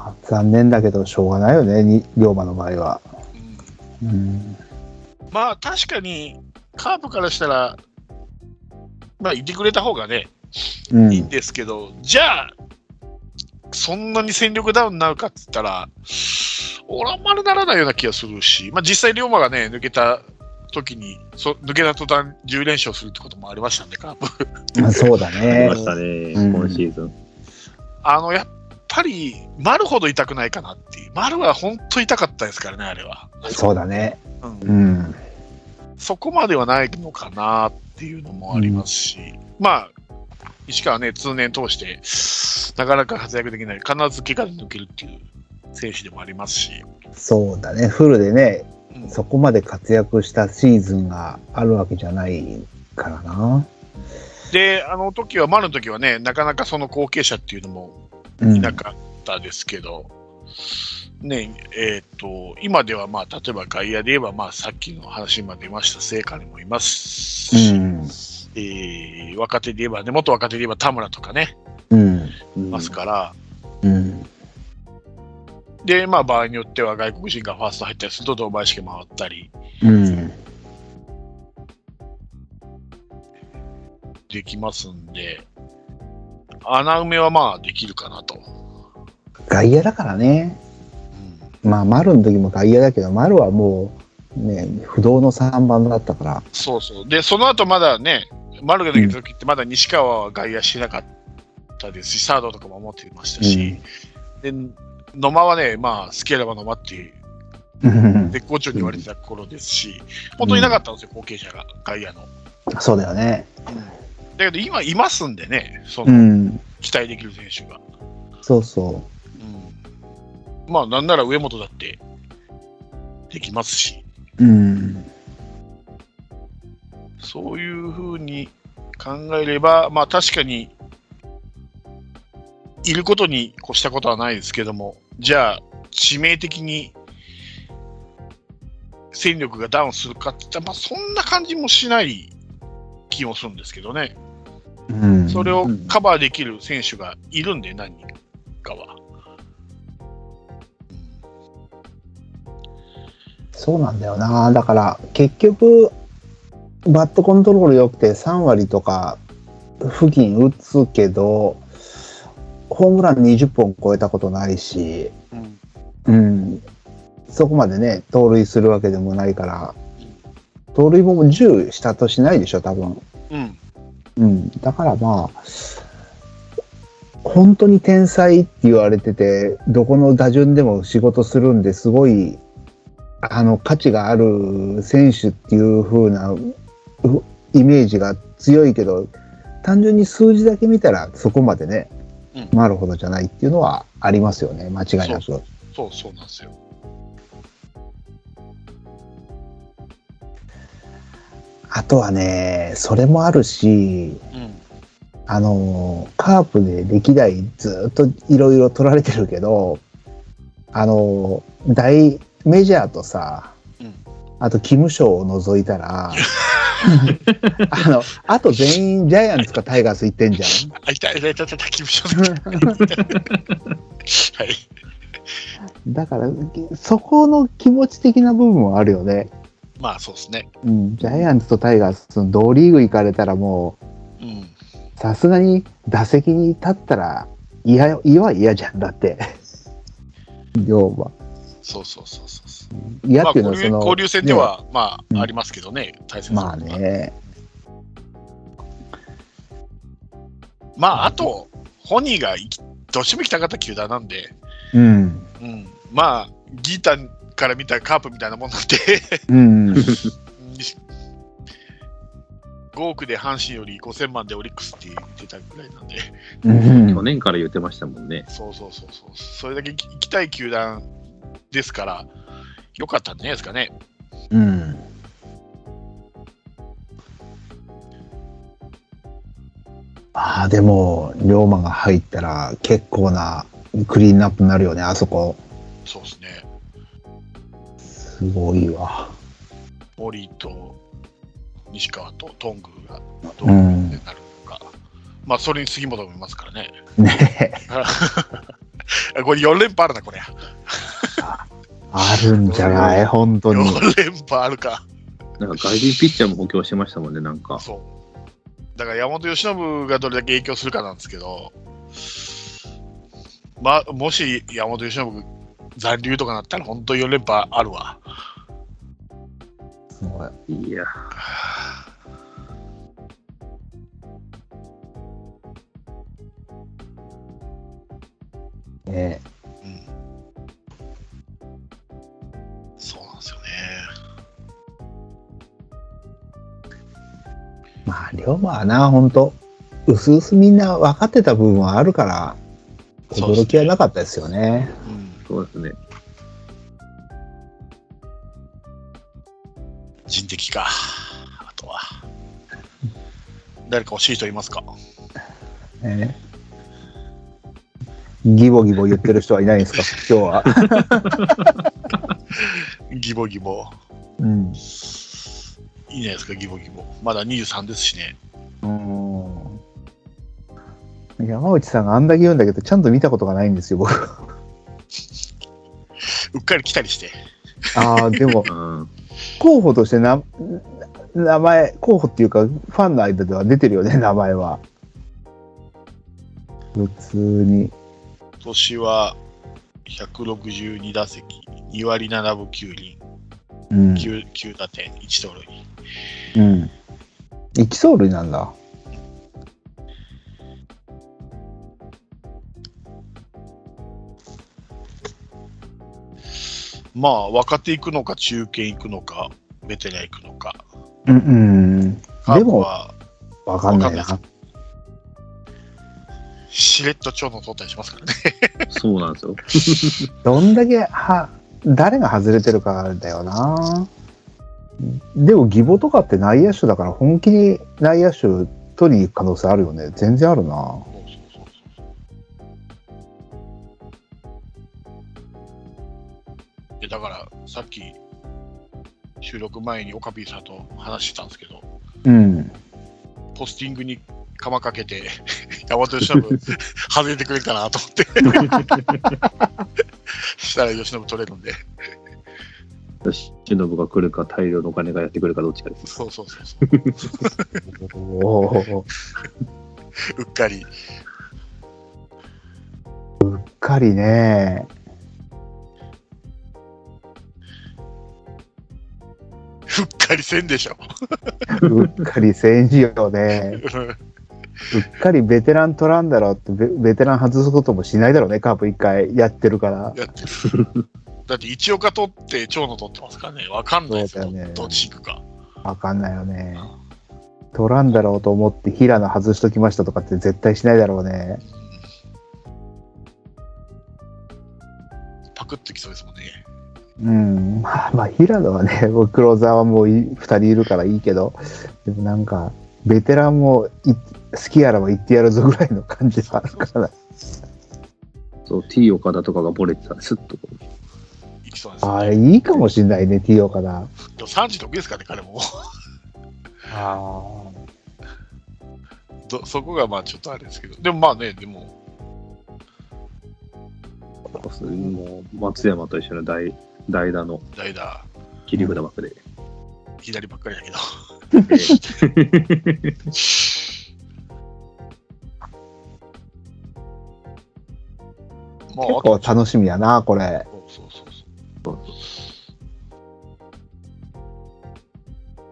S2: まあ残念だけど、しょうがないよね、に龍馬の場合は。
S1: うん
S2: うん。
S1: まあ、確かに、カープからしたら、まあ、いてくれた方がね、
S2: うん
S1: いいんですけど、じゃあ、そんなに戦力ダウンになるかって言ったら、俺はあんまりならないような気がするし、まあ、実際、龍馬がね、抜けた時にそ抜けた途端、10連勝するってこともありましたんで、カープ。
S2: まあそうだ
S3: あり
S2: ね
S3: ま。したね、
S2: うん
S3: 今シーズン。
S1: あの、やっぱり、丸ほど痛くないかなっていう。丸は本当痛かったですからね、あれは。
S2: そうだね。
S1: うん
S2: うん。
S1: そこまではないのかなっていうのもありますし、まあ、石川ね、通年通して、なかなか活躍できない、必ず怪我で抜けるっていう選手でもありますし、
S2: そうだね。フルでね、
S1: うん
S2: そこまで活躍したシーズンがあるわけじゃないからな。
S1: で、あの時は、丸の時はね、なかなかその後継者っていうのも
S2: うん
S1: いなかったですけど、ね、えっ、と、今では、まあ、例えば外野で言えば、まあ、さっきの話にも出ました、聖火にもいますし、
S2: うん。
S1: えー若手で言えばね、元若手で言えば田村とかね、
S2: うん。
S1: いますから、
S2: うん。
S1: で、まあ、場合によっては外国人がファースト入ったりすると、堂林家回ったり
S2: うん。
S1: できますんで、穴埋めはまあできるかなと。
S2: 外野だからね。まあ、丸の時も外野だけど、丸はもう、ね、不動の3番だったから。
S1: そうそう。で、その後まだね、丸が抜けた時ってまだ西川は外野しなかったですし、サードとかも持ってましたし、で、野間はね、まあ、スケーラバ野間っていう
S2: うん
S1: 絶好調に言われてた頃ですし、本当にいなかったんですよ、後継者が、外野の。
S2: そうだよね。
S1: だけど今いますんでね、そ
S2: う
S1: の
S2: ん。
S1: 期待できる選手が。
S2: そうそ
S1: うんまあ、なんなら上本だってできますし、
S2: う。うん。
S1: そういうふうに考えれば、まあ確かに、いることに越したことはないですけども、じゃあ、致命的に戦力がダウンするかって言ったら、まあそんな感じもしない気もするんですけどね。
S2: うん。
S1: それをカバーできる選手がいるんで、何人かは。
S2: そうなんだよな。だから、結局、バットコントロール良くて3割とか付近打つけど、ホームラン20本超えたことないし、
S1: うん。
S2: うん、そこまでね、盗塁するわけでもないから、盗塁も10したとしないでしょ、多分。
S1: うん。
S2: うん、だからまあ、本当に天才って言われてて、どこの打順でも仕事するんですごい、あの、価値がある選手っていう風なうイメージが強いけど、単純に数字だけ見たらそこまでね、
S1: うん
S2: なるほどじゃないっていうのはありますよね、間違いなく。
S1: そう、そうなんですよ。
S2: あとはね、それもあるし、
S1: うん。
S2: あの、カープで歴代ずっといろいろ取られてるけど、あの、大メジャーとさ、
S1: うん
S2: あと、キム賞を除いたら、あの、あと全員ジャイアンツかタイガース行ってんじゃん。
S1: あ、いた、いた、いた、いた、キムショはい。
S2: だから、そこの気持ち的な部分はあるよね。
S1: まあ、そうですね。
S2: うん、ジャイアンツとタイガース、同リーグ行かれたらも
S1: う
S2: さすがに打席に立ったら嫌、嫌は嫌じゃん、だって。要は。
S1: そうそうそうそうそう。
S2: 嫌っていうのはその、
S1: 交流戦では、まあ、
S2: うん
S1: ありますけどね、対戦
S2: まあ。ね。
S1: まあ、あと、本人がどうしても行きたかった球団なんで、
S2: うん。
S1: うん、まあ、ギータンから見たらカープみたいなもんなんで、
S2: うん。
S1: 5億で阪神より5000万でオリックスって言ってたぐらいなんで、
S2: うん
S3: 去年から言ってましたもんね。
S1: そうそうそうそう、それだけ行きたい球団ですから、よかったんじゃないですかね。
S2: うん。まあでも、龍馬が入ったら結構なクリーンナップになるよね、あそこ。
S1: そうですね。
S2: すごいわ。
S1: 森と西川とトングがどうなるのか。まあ、それに杉本もいますからね。
S2: ね
S1: これ4連覇あるな、これ。
S2: あるんじゃない？本当に。
S1: 4連覇あるか。
S3: なんか外人ピッチャーも補強してましたもんね、なんか。
S1: そう。だから山本由伸がどれだけ影響するかなんですけど、まあ、もし山本由伸残留とかなったら、本当4連覇あるわ。
S2: すごい
S3: いや、
S2: ね
S1: うん。そうなんですよね。
S2: まあ、龍馬はな、本当うすうすみんな分かってた部分はあるから、驚きはなかったですよね。
S1: うん。
S3: そうですね。
S1: 人的か。あとは。誰か欲しい人いますか？
S2: ねギボギボ言ってる人はいないんですか？今日は。
S1: ギボギボ。
S2: うん。
S1: いいじゃないですか、ギボギボ。まだ23ですしね。
S2: うん山内さんがあんだけ言うんだけど、ちゃんと見たことがないんですよ、僕。
S1: うっかり来たりして。
S2: ああ、でも、
S3: うん。
S2: 候補としてな、名前、候補っていうか、ファンの間では出てるよね、名前は。普通に。
S1: 今年は162打席、2割7分9厘、
S2: うん。
S1: 9, 9打点、1盗塁。
S2: うん。一走塁なんだ。
S1: まあ、若手行くのか、中堅行くのか、ベテラン行くのか。
S2: うん、うん。でも、
S1: は
S2: わかんないな。
S1: しれっと長野取ったりしますからね。
S3: そうなんですよ。
S2: どんだけ、は、誰が外れてるかだよな。でも、義母とかって内野手だから、本気に内野手取りに行く可能性あるよね。全然あるな。
S1: でだから、さっき、収録前にオカピーさんと話してたんですけど、
S2: うん。
S1: ポスティングに釜かけて、山本由伸外れてくれるかなと思って。したら由伸取れるんで。
S3: しのぶが来るか、大量のお金がやってくるか、どっちかです。
S1: そうそうそうそう。うっかり。
S2: うっかりね。
S1: うっかりせんでしょ。
S2: うっかり戦時よね。うっかりベテラン取らんだろうってベ、ベテラン外すこともしないだろうね、カープ一回やってるから。
S1: やってる。だって、一岡取って、長野取ってますからね。わかんないですよ
S2: ね
S1: どっち行くか。
S2: わかんないよね。取らんだろうと思って平野外しときましたとかって絶対しないだろうね。
S1: パクってきそうですもんね。
S2: うん。まあ、まあ、平野はね、クローザーはもうい二人いるからいいけど、でもなんか、ベテランもい好きやらば言ってやるぞぐらいの感じはあるから。
S3: そう、T 岡田とかがボレてたら、スッとこう。
S1: 行きそうです
S2: ああ、
S1: よね。
S2: いいかもしんないね、T 岡田。あ
S1: でも36ですからね、彼も。
S2: あ。
S1: どそこがまあちょっとあれですけど。でもまあね、でも、
S3: もう、松山と一緒の代代打の
S1: 代打、
S3: 切り札枠で。
S1: 左ばっかりだけど。
S3: で
S1: まあ、
S2: 結
S1: あと
S2: 構楽しみやな、これ。
S1: そうそうそう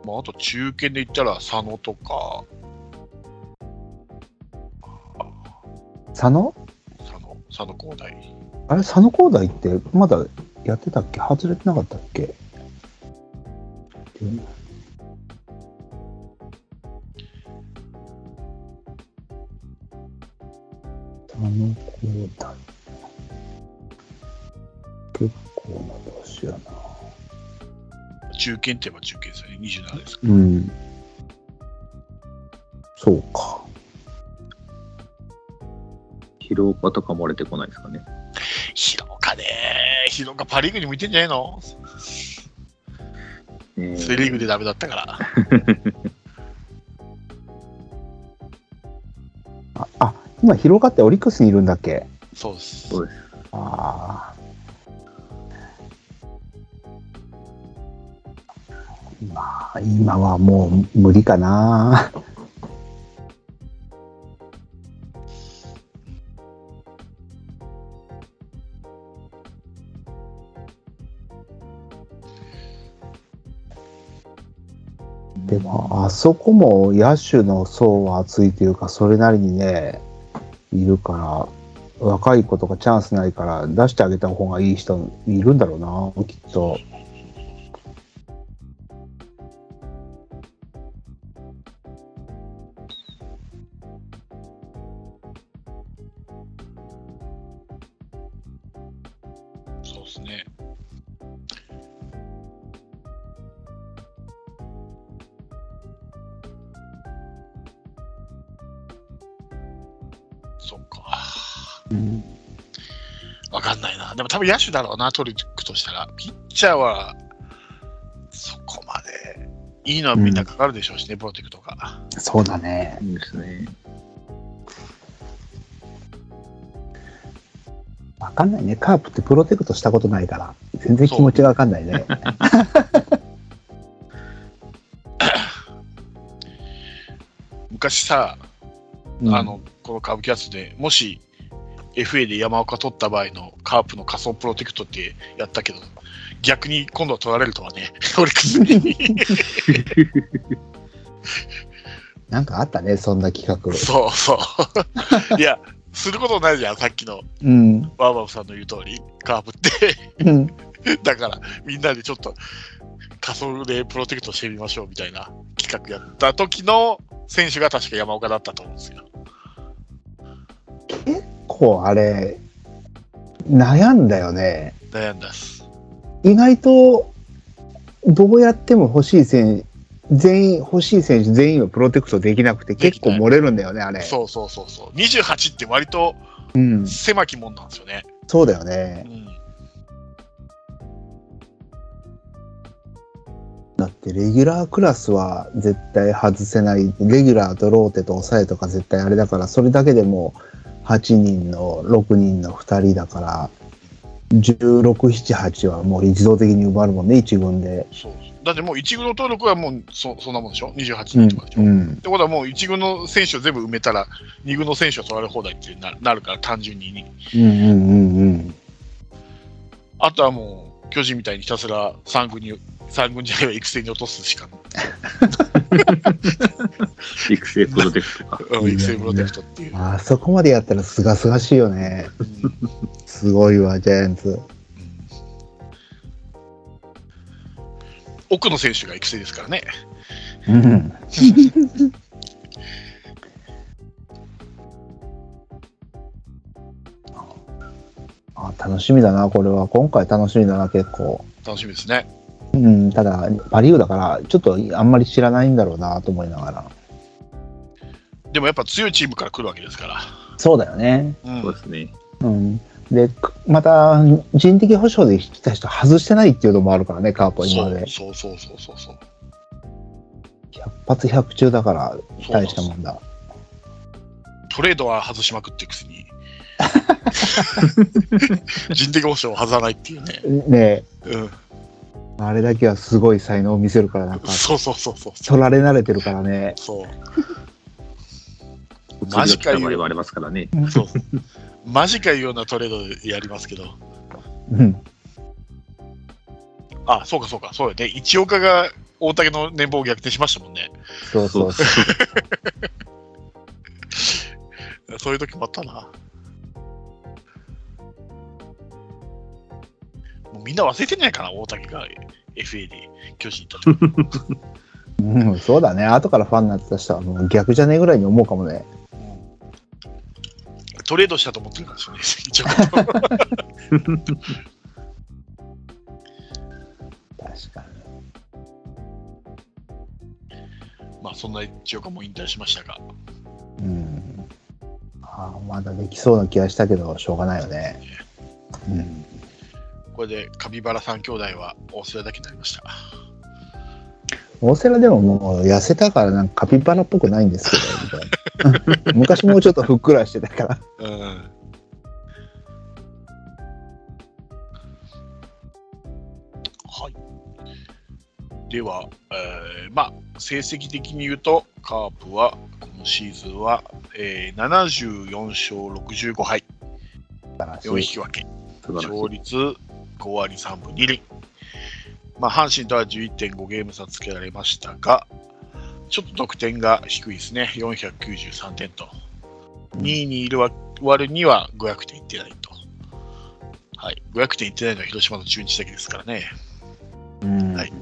S1: まあ、あと中堅で言ったら佐野とか、
S2: 佐野？
S1: 佐野、佐野光大。
S2: あれ、佐野光大ってまだやってたっけ？外れてなかったっけ？佐野光大。結構な年やな。
S1: 中堅って言えば中堅ですよね、27ですか
S2: うん。そうか。
S3: 広岡とか漏れてこないですかね。
S1: 広岡ね、広岡パ・リーグに向いてんじゃないの？
S3: え
S1: セ・リーグでダメだったから。
S2: あ、あ今、広岡ってオリックスにいるんだっけ？
S1: そうです。
S3: そうです。
S2: ああ。まあ、今はもう無理かな。でも、あそこも野手の層は厚いというか、それなりにね、いるから、若い子とかチャンスないから出してあげた方がいい人いるんだろうな、きっと。
S1: でも多分野手だろうな、取りに行くとしたら。ピッチャーは、そこまで。いいのはみんなかかるでしょうしね、プロテクトが。
S2: そうだね。
S3: いいですね。
S2: わかんないね。カープってプロテクトしたことないから、全然気持ちがわかんないね。
S1: 昔さ、
S2: うん
S1: あの、この歌舞伎やつで、もし FA で山岡取った場合のカープの仮想プロテクトってやったけど、逆に今度は取られるとはね、オリックスに。
S2: なんかあったね、そんな企画。
S1: そうそう。いや、することないじゃん、さっきの
S2: うん。
S1: バーバブさんの言う通り、カープって。
S2: うん。
S1: だから、みんなでちょっと仮想でプロテクトしてみましょうみたいな企画やった時の選手が確か山岡だったと思うんですよ。
S2: こう、あれ、悩んだよね。
S1: 悩んだっす。
S2: 意外と、どうやっても欲しい選手、全員、欲しい選手全員をプロテクトできなくて結構漏れるんだよね、あれ。
S1: そうそうそうそう。28って割と
S2: うん。
S1: 狭きもんなんですよね。
S2: そうだよ
S1: う
S2: ね。
S1: ん。
S2: だって、レギュラークラスは絶対外せない。レギュラーとローテと抑えとか絶対あれだから、それだけでも8人の6人の2人だから、16、7、8はもう自動的に埋まるもんね、1軍で。
S1: そうだってもう1軍の登録はもうそそんなもんでしょ ?28
S2: うん
S1: 人とかでしょ、っ
S2: うん。
S1: てことはもう1軍の選手を全部埋めたら、2軍の選手は取られ放題ってななるから、単純に。
S2: うんうんうんうん。
S1: あとはもう、巨人みたいにひたすら3軍に、三軍じゃないわ育成に落とすしか、
S3: 育成プロテクトか。
S1: うん育成プロテクトっていう。
S2: あそこまでやったらすがすがしいよね。すごいわ、ジャイアンツ。
S1: 奥の選手が育成ですからね。
S2: うん。あ楽しみだな、これは。今回楽しみだな、結構。
S1: 楽しみですね。
S2: うん、ただ、パ・リーグだから、ちょっとあんまり知らないんだろうなと思いながら。
S1: でもやっぱ強いチームから来るわけですから。
S2: そうだよね。
S1: うん
S3: そうですね。
S2: うん。で、くまた、人的保障で来た人外してないっていうのもあるからね、カープは今まで。
S1: そうそうそうそうそう。
S2: 100発100中だから、大したもんだ。
S1: トレードは外しまくってるくせに。人的保障を外さないっていうね。
S2: ね
S1: うん。
S2: えあれだけはすごい才能を見せるから、なんか、
S1: そうそうそうそう。
S2: 取られ慣れてるからね。
S1: そう。
S3: マジか
S1: よ
S3: ありますからね。
S1: そう。マジかいうようなトレードでやりますけど。
S2: うん。
S1: あ、そうかそうか。そうよね。一岡が大竹の年俸を逆転しましたもんね。
S2: そうそうそう。
S1: そういう時もあったな。もうみんな忘れてんじゃないかな、大竹が FA で巨人行った時。
S2: うん、そうだね。後からファンになってた人はもう逆じゃねえぐらいに思うかもね。
S1: トレードしたと思ってるからですよね、一応。
S2: 確か
S1: まあ、そんな一岡も引退しましたが。
S2: に。うん。ああ、まだできそうな気がしたけど、しょうがないよね。うん。
S1: これでカピバラ三兄弟は大瀬良だけになりました。
S2: 大瀬良でももう痩せたからなんかカピバラっぽくないんですけど、昔もうちょっとふっくらしてたから。
S1: うん。はい。では、えーまあ、成績的に言うと、カープは今シーズンは、えー74勝65敗、4引き分け。勝率5割3分2厘。まあ、阪神とは11.5ゲーム差つけられましたが、ちょっと得点が低いですね、493点と。2位にいる割には500点いってないと。はい、500点いってないのは広島の中日だけですからね。
S2: うん。
S1: はい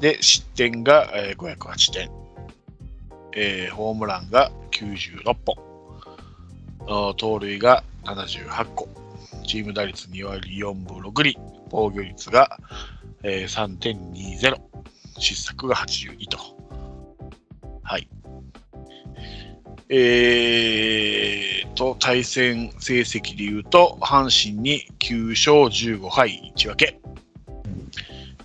S1: で、失点が、えー508点、えーホームランが96本、盗塁が78個、チーム打率2割4分6厘、防御率が、えー3.20、失策が82と。はい。えーと、対戦成績で言うと、阪神に9勝15敗1分け。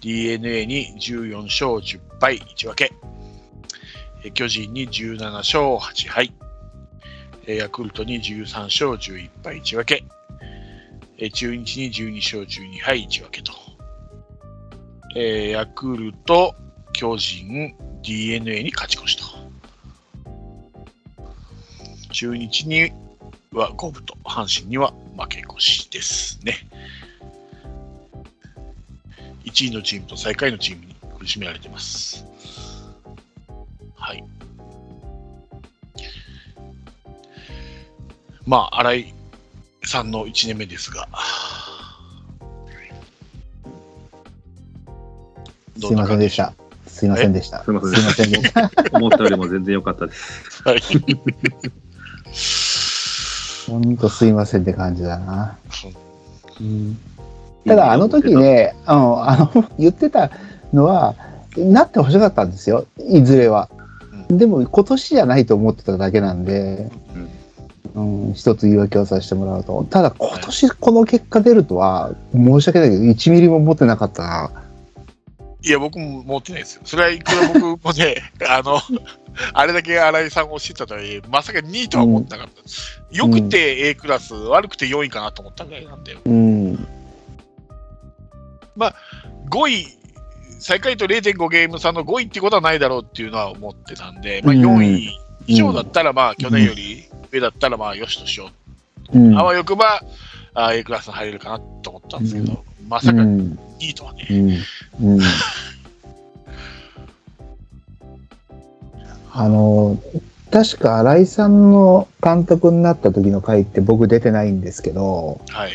S1: DNA に14勝10敗1分け、巨人に17勝8敗、ヤクルトに13勝11敗1分け、え中日に12勝12敗1分けと、えーヤクルト、巨人、DNA に勝ち越しと、中日には五分と、阪神には負け越しですね。1位のチームと最下位のチームに苦しめられています。はい。まあ、新井さんの1年目ですが、
S2: すいませんでした。
S3: すいませんでした。
S2: すいませんでした。
S3: 思ったよりも全然良かったです。
S1: はい。
S2: ほんとすいませんって感じだな。
S3: うん
S2: ただあの時、ね、あの、あの、言ってたのは、なってほしかったんですよ。いずれは。でも今年じゃないと思ってただけなんで、うん、一つ言い訳をさせてもらうと。ただ今年この結果出るとは、申し訳ないけど、1ミリも持ってなかったな。
S1: いや、僕も持ってないですよ。それはいくら僕もね、あの、あれだけ新井さんを知ったとはいえ、まさか2位とは思ってなかったです。よくて A クラス、悪くて4位かなと思ったぐらいなんで、
S2: うん。
S1: 5位最下位と0.5ゲーム差の5位ってことはないだろうっていうのは思ってたんで、まあ、4位以上だったら、まあ、去年より上だったら、まあ、よしとしよう。
S2: うん
S1: あわよくば、あ A クラスに入れるかなと思ったんですけど、まさか
S2: うん
S1: 2位とはね。
S2: うんうん あの確か新井さんの監督になった時の回って僕出てないんですけど
S1: はい。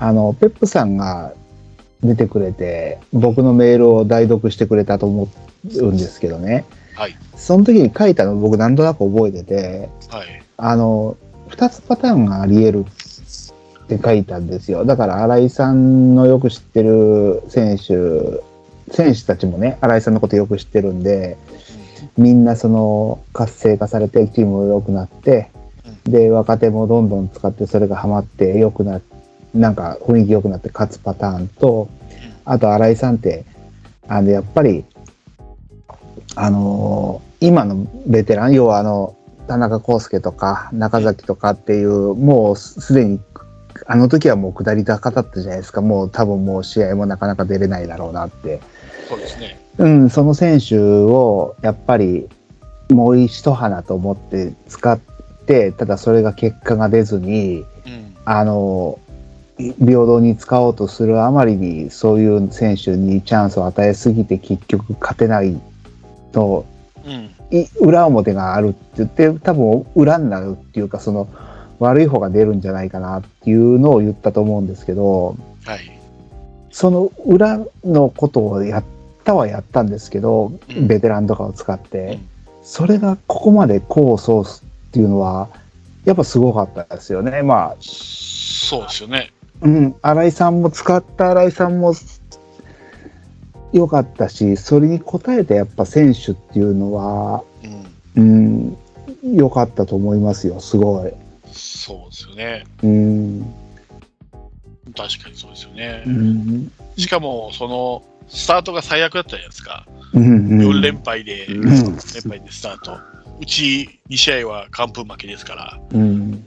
S2: あのペップさんが出てくれて僕のメールを代読してくれたと思うんですけどね
S1: はい。
S2: その時に書いたの僕なんとなく覚えてて
S1: はい。
S2: あの2つパターンがあり得るって書いたんですよ。だから新井さんのよく知ってる選手選手たちもね新井さんのことよく知ってるんでみんなその活性化されてチームも良くなってで若手もどんどん使ってそれがハマって良くななんか雰囲気良くなって勝つパターンとあと新井さんってあのやっぱりあの今のベテラン要はあの田中康介とか中崎とかっていうもうすでにあの時はもう下り坂だったじゃないですかもう多分もう試合もなかなか出れないだろうなって
S1: そうですね。
S2: うん、その選手をやっぱりもう一花と思って使って、ただそれが結果が出ずに、
S1: うん。
S2: あの、平等に使おうとするあまりにそういう選手にチャンスを与えすぎて結局勝てないと、
S1: うん。
S2: い裏表があるって言って多分裏になるっていうかその悪い方が出るんじゃないかなっていうのを言ったと思うんですけど、
S1: はい。
S2: その裏のことをやったはやったんですけど、
S1: うん
S2: ベテランとかを使って、
S1: うん
S2: それがここまで功を奏すっていうのはやっぱすごかったですよね。まあ、
S1: そうですよね。
S2: うん、新井さんも使った新井さんも良かったし、それに応えたやっぱ選手っていうのは、
S1: うん。
S2: うん、良かったと思いますよ、すごい。
S1: そうですよね。
S2: うん、
S1: 確かにそうですよね
S2: う。ん、
S1: しかも、その、スタートが最悪だったじゃないですか。
S2: うん、
S1: 4連敗で、
S3: うん
S2: うん
S1: 連敗でスタート。うち2試合は完封負けですから。
S2: うん、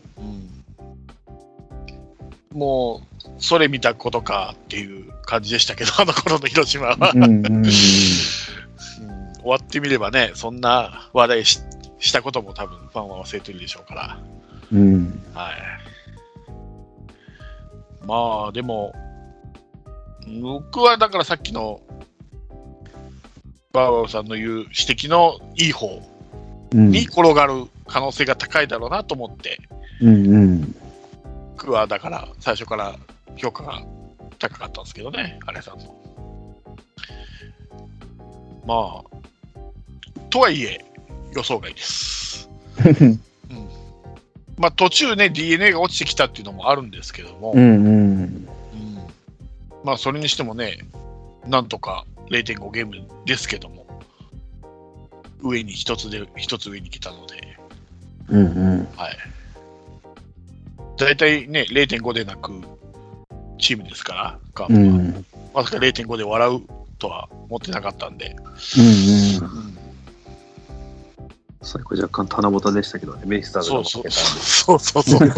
S1: もう、それ見たことかっていう感じでしたけど、あの頃の広島は。
S2: うん、
S1: 終わってみればね、そんな話題ししたことも多分ファンは忘れてるでしょうから。
S2: うん、
S1: はい。まあ、でも、僕はだからさっきのバーバーさんの言う指摘のいい方
S2: うん、
S1: に転がる可能性が高いだろうなと思って、
S2: うん、うん、
S1: 僕はだから最初から評価が高かったんですけどね、あれさんの。まあ、とはいえ、予想外です。まあ途中ね、DNA が落ちてきたっていうのもあるんですけども、
S2: うん、うん、
S1: うんまあそれにしてもね、なんとか0.5ゲームですけども、上に一つで、一つ上に来たので、
S2: うん、うん、
S1: はい。大体ね、0.5でなく、チームですから、カープ
S2: う
S1: は
S2: ん、
S1: まさか0.5で笑うとは思ってなかったんで、
S2: うん、
S3: 最後若干七夕でしたけどね、ベイスターズが
S1: そう
S3: 負
S1: そう
S3: けたんで、
S1: そうそうそう。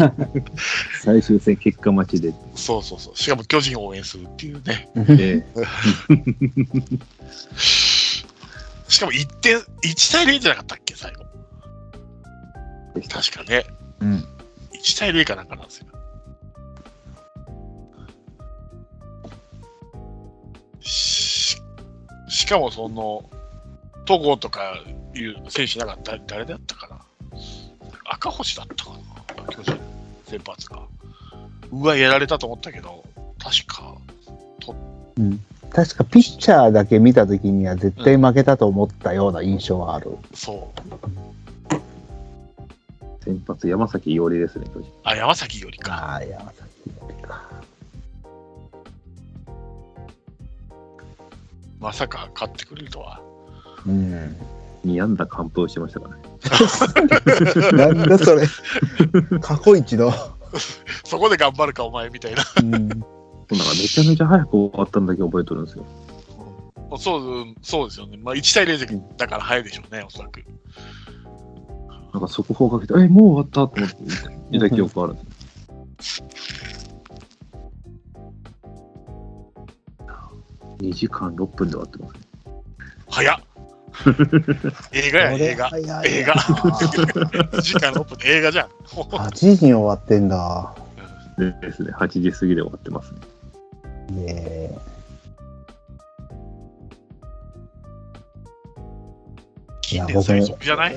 S3: 最終戦結果待ちで、
S1: そうそうそう、しかも巨人を応援するっていうね、しかも1点、1対0じゃなかったっけ、最後。確かね、
S2: うん、
S1: 1対0かなんかなんですよ。しかもその、戸郷とかいう選手なかった誰だったかな？赤星だったかな？巨人先発が。うわ、やられたと思ったけど、確か、
S2: うん確かピッチャーだけ見たときには絶対負けたと思ったような印象がある。
S1: そう。
S3: 先発、山崎伊織ですね、巨人。
S1: あ、山崎よりか。
S2: ああ、山崎よりか。
S1: まさか勝ってくれるとは。
S2: うん。
S3: 2安打完封してましたからね。
S2: なんだそれ。過去一の。
S1: そこで頑張るか、お前みたいな。
S2: うん。
S3: なんかめちゃめちゃ早く終わったんだけ覚えてるんですよ。
S1: そうそうですよね。まあ、1対0だから早いでしょうね、おそらく。
S3: なんか速報かけて、え、もう終わったと思って見た記憶ある2 2時間6分で終わってますね。
S1: 早っ 映画や、映画。映画 2時間6分で映画じゃん。
S2: 8時に終わってんだ。
S3: ですね、8時過ぎで終わってますね。
S2: ねえ
S1: 近年最速じゃない？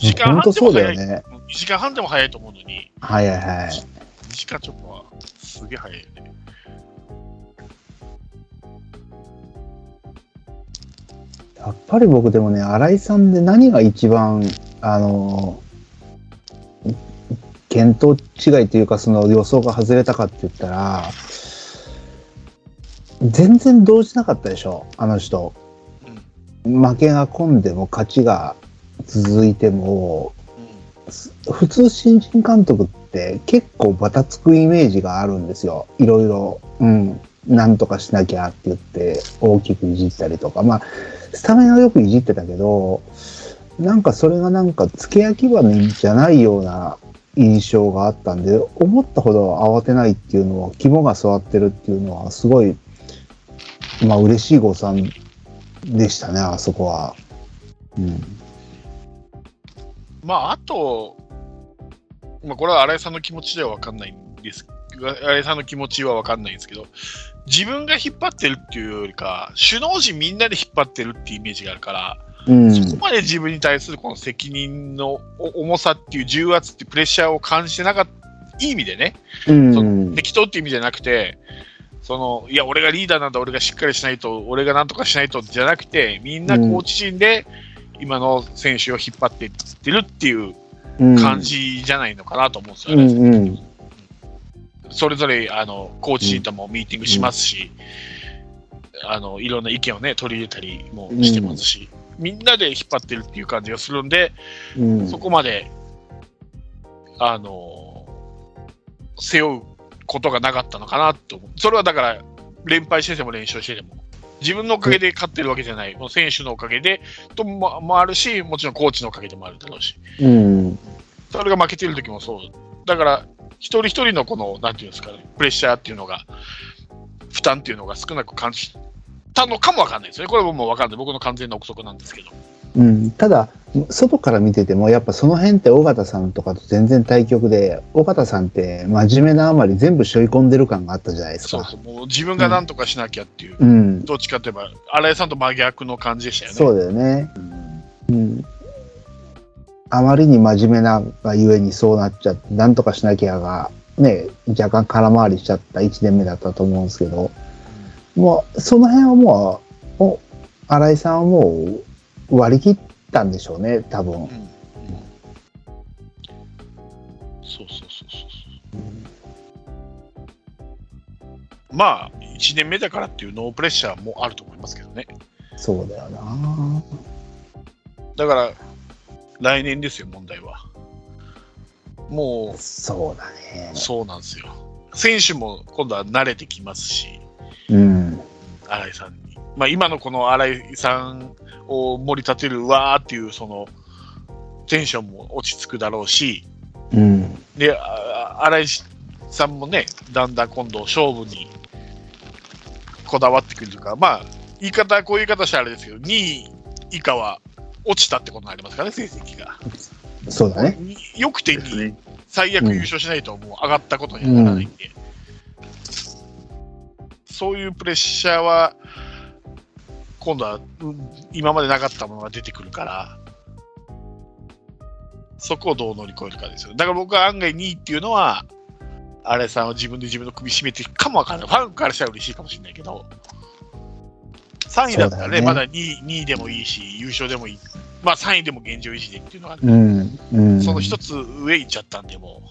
S2: 時
S1: 間半
S2: 本当そうだよ
S1: でも
S2: ね。
S1: ?2 時間半でも早いと思うのに、
S2: はいはいはい。
S1: 2時間ちょっとはすげえ早いよね。
S2: やっぱり僕でもね、新井さんで何が一番、あの、見当違いというか、その予想が外れたかって言ったら、全然動じなかったでしょ、あの人。
S1: うん
S2: 負けが込んでも勝ちが続いても、
S1: うん
S2: 普通新人監督って結構バタつくイメージがあるんですよ。いろいろ、うん、なんとかしなきゃって言って大きくいじったりとか。まあ、スタメンはよくいじってたけど、なんかそれがなんか付け焼き場じゃないような印象があったんで、思ったほど慌てないっていうのは、肝が据わってるっていうのはすごい、まあ嬉しい誤算でしたね、あそこは。うん。
S1: まあ、あと、まあ、これは新井さんの気持ちでは分かんないんです。新井さんの気持ちは分かんないんですけど、自分が引っ張ってるっていうよりか、首脳陣みんなで引っ張ってるっていうイメージがあるから、
S2: うん。
S1: そこまで自分に対するこの責任の重さっていう重圧っていうプレッシャーを感じてなかった、いい意味でね、
S2: うん
S1: その適当っていう意味じゃなくて、そのいや、俺がリーダーなんだ、俺がしっかりしないと、俺がなんとかしないとじゃなくて、みんなコーチ陣で今の選手を引っ張っていってるっていう感じじゃないのかなと思うんですよね。
S2: うんうん
S1: それぞれあのコーチ陣ともミーティングしますし、あのいろんな意見をね、取り入れたりもしてますし、みんなで引っ張ってるっていう感じがするんで、
S2: うん
S1: そこまで、あの背負うことがなかったのかなと。それはだから、連敗してても連勝してても、自分のおかげで勝ってるわけじゃない、もう選手のおかげでとももあるし、もちろんコーチのおかげでもあるだろうし、
S2: うん。
S1: それが負けてる時もそう。だから、一人一人のこの、なんていうんですかね、プレッシャーっていうのが、負担っていうのが少なく感じたのかもわかんないですね。これはもうわかんない。僕の完全な憶測なんですけど。
S2: うん、ただ、外から見てても、やっぱその辺って尾形さんとかと全然対局で、尾形さんって真面目なあまり全部背負い込んでる感があったじゃないですか。
S1: そうそう。もう自分が何とかしなきゃっていう。
S2: うん。
S1: どっちかといえば、新井さんと真逆の感じでしたよね。
S2: そうだよね。
S3: うん
S2: うん。あまりに真面目ながゆえにそうなっちゃって、なんとかしなきゃが、ね、若干空回りしちゃった1年目だったと思うんですけど、もう、その辺はもう、お新井さんはもう割り切ったんでしょうね、多分
S1: うん。うんそうそうそうそうそう。まあ、1年目だからっていうノープレッシャーもあると思いますけどね。
S2: そうだよな。
S1: だから、来年ですよ、問題は。も
S2: そうだね
S1: う、。そうなんですよ。選手も今度は慣れてきますし、
S2: うん。
S1: 新井さんに。まあ、今のこの新井さんを盛り立てるわーっていう、その、テンションも落ち着くだろうし、
S2: うん。
S1: で、あ新井さんもね、だんだん今度勝負にこだわってくるというか、まあ、言い方、こういう言い方したらあれですけど、2位以下は落ちたってことになりますからね、成績が。
S2: そうだね。
S1: によくて2位、
S3: ですね。
S1: 最悪優勝しないともう上がったことにはならないんで、そういうプレッシャーは、今度は、うん今までなかったものが出てくるから、そこをどう乗り越えるかですよ。だから僕は案外2位っていうのは、新井さんは自分で自分の首絞めていくかもわからない。ファンからしたら嬉しいかもしれないけど、3位だったらね、
S2: ね
S1: まだ2位 ,2 位でもいいし、優勝でもいい。まあ3位でも現状維持でっていうのが
S2: うん。うん。
S1: その一つ上行っちゃったんで、も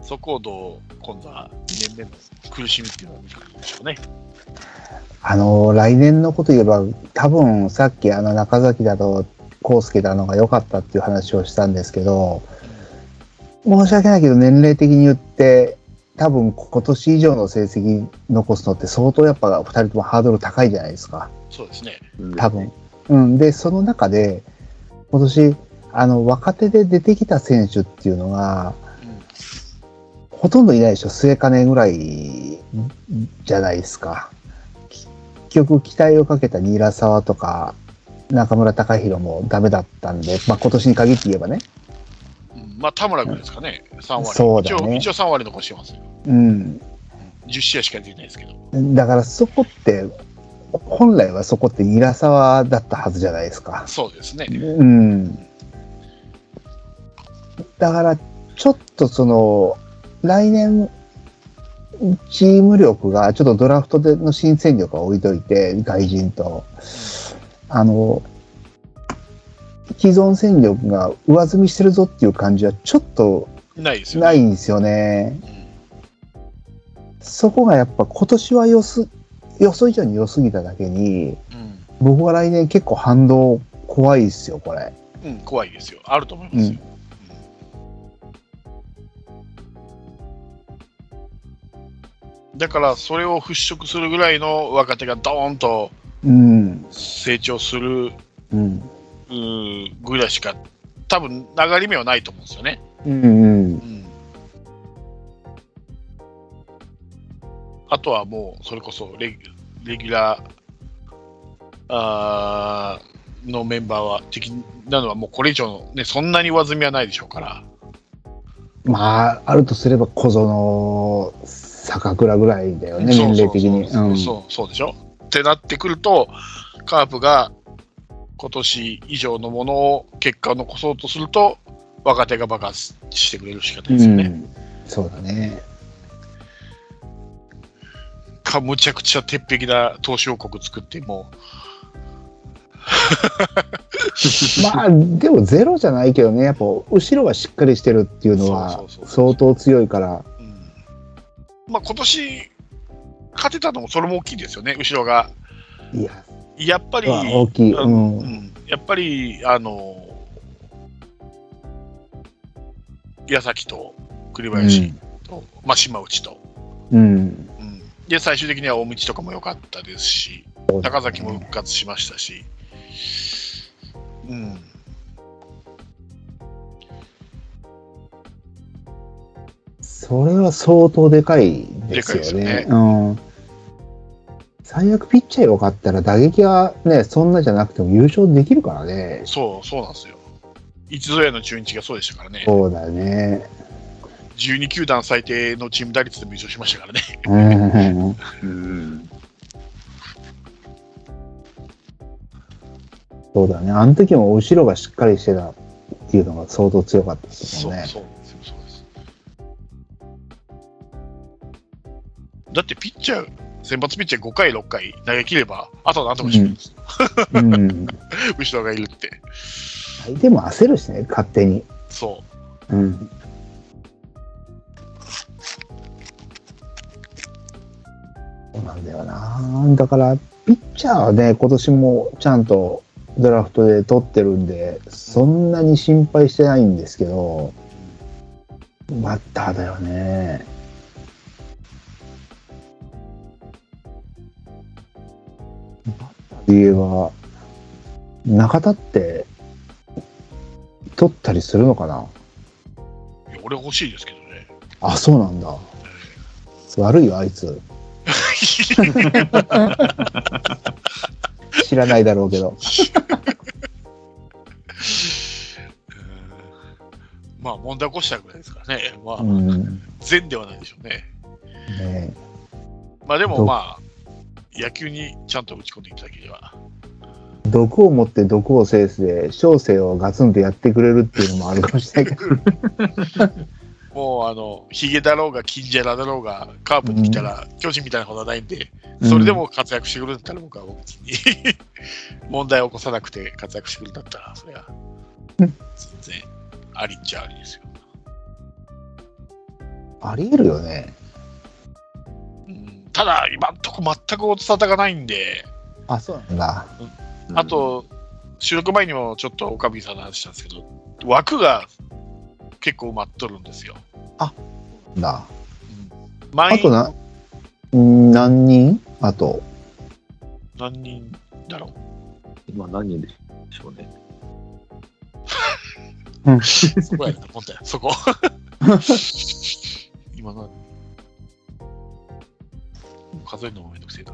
S1: う、そこをどう、今度は2年目の苦しみっていうのを見てくるんでしょうね。
S2: あの、来年のこと言えば、多分さっきあの中崎だと、康介だのが良かったっていう話をしたんですけど、申し訳ないけど年齢的に言って、多分今年以上の成績残すのって相当やっぱ二人ともハードル高いじゃないですか。
S1: そうですね。
S2: 多分。うん。で、その中で、今年、あの、若手で出てきた選手っていうのが、ほとんどいないでしょ。末金ぐらいじゃないですか。局期待をかけたニラ沢とか中村隆弘もダメだったんで、まあ、今年に限って言えばね、
S1: うんまあ、田村君ですかね、3割。
S2: そうだね
S1: 一応一応3割残してますよ。
S2: うん、
S1: 10試合しか出てないですけど。
S2: だからそこって本来はそこってニラ沢だったはずじゃないですか。
S1: そうですね。
S2: うん、だからちょっとその来年チーム力がちょっとドラフトでの新戦力は置いといて外人とあの既存戦力が上積みしてるぞっていう感じはちょっと
S1: ないですよね。
S2: ないんですよね。
S1: うん
S2: そこがやっぱ今年は良す予想以上に良すぎただけに
S1: うん
S2: 僕は来年結構反動怖いですよこれ。
S1: うん、怖いですよ。あると思いますよ。うんだから、それを払拭するぐらいの若手がドーンと
S2: うん
S1: 成長する
S2: うん
S1: ぐらいしか、多分流れ目はないと思うんですよね。
S2: うんうん。
S1: うん。あとはもう、それこそレギレギュラーあーのメンバーは的なのは、もうこれ以上の、ね、そんなに上積みはないでしょうから、
S2: まああるとすれば小園坂倉ぐらいだよね年齢的に。
S1: そうそうでしょ。ってなってくると、カープが今年以上のものを、結果を残そうとすると、若手が爆発してくれるしかないですよね。
S2: うんそうだね。
S1: かむちゃくちゃ鉄壁な投資王国作っても
S2: まあでもゼロじゃないけどねやっぱ後ろがしっかりしてるっていうのは相当強いから。
S1: う、うんまあ今年勝てたのもそれも大きいですよね、後ろが。
S2: いや
S1: やっぱり、
S2: 大きい。
S1: う
S2: うん。ん
S1: うん。やっぱり、あの、矢崎と栗林と、まあ、島内と、
S2: うん。
S1: うん、で、最終的には大道とかも良かったですし、
S2: ね。
S1: 高崎も復活しましたし、うん、
S2: それは相当でかいですよ
S1: でかいですよね
S2: ね。うん最悪ピッチャー良かったら打撃はね、そんなじゃなくても優勝できるからね。
S1: そう、そうなんですよ。一度やの中日がそうでしたからね、
S2: そうだね。
S1: 12球団最低のチーム打率でも優勝しましたからね。
S2: うん。
S3: うん。
S2: そうだね。あの時も後ろがしっかりしてたっていうのが相当強かったです
S1: そう
S2: もんね。
S1: そうなんですよ、そうです。だってピッチャー、先発ピッチャー5回、6回投げ切れば、あとはなんとかしるんです、
S2: うん。
S1: 後ろがいるって。
S2: 相手も焦るしね、勝手に。
S1: そ
S2: うん。そうなんだよな。だから、ピッチャーはね、今年もちゃんとドラフトで取ってるんで、そんなに心配してないんですけど、バッターだよね。バッターで言えば、中田って、取ったりするのかな？
S1: う。いや俺欲しいですけどね。
S2: あ、そうなんだ。悪いよ、あいつ。知らないだろうけど。
S1: うんまあ、問題起こしたぐらいですからね。まあ
S2: う、ん。
S1: 善ではないでしょうね。
S2: ね
S1: まあでも
S2: ど
S1: まあ、野球にちゃんと打ち込んでいただければ。
S2: 毒を持って毒を制すで、小生をガツンとやってくれるっていうのもあるかもしれないけど。
S1: もう、あの、ヒゲだろうが、金ジャラだろうが、カープに来たら、巨人みたいなことはないんで、それでも活躍してくるんだったら、僕は別に 問題を起こさなくて活躍してくるんだったら、それは
S2: うん
S1: 全然ありっちゃありですよ。
S2: ありえるよね。
S1: うんただ、今んとこ全く音沙汰がないんで、
S2: あ、そうなんだ。
S1: あと、収録前にもちょっと岡部さんの話したんですけど、枠が結構埋まっとるんですよ。
S2: あとな、ん何人？あと。
S1: 何人だろう。
S3: 今何人でしょうね。
S1: そこやな、もんだよ、そこ。今何数えるのもめんどくせえな。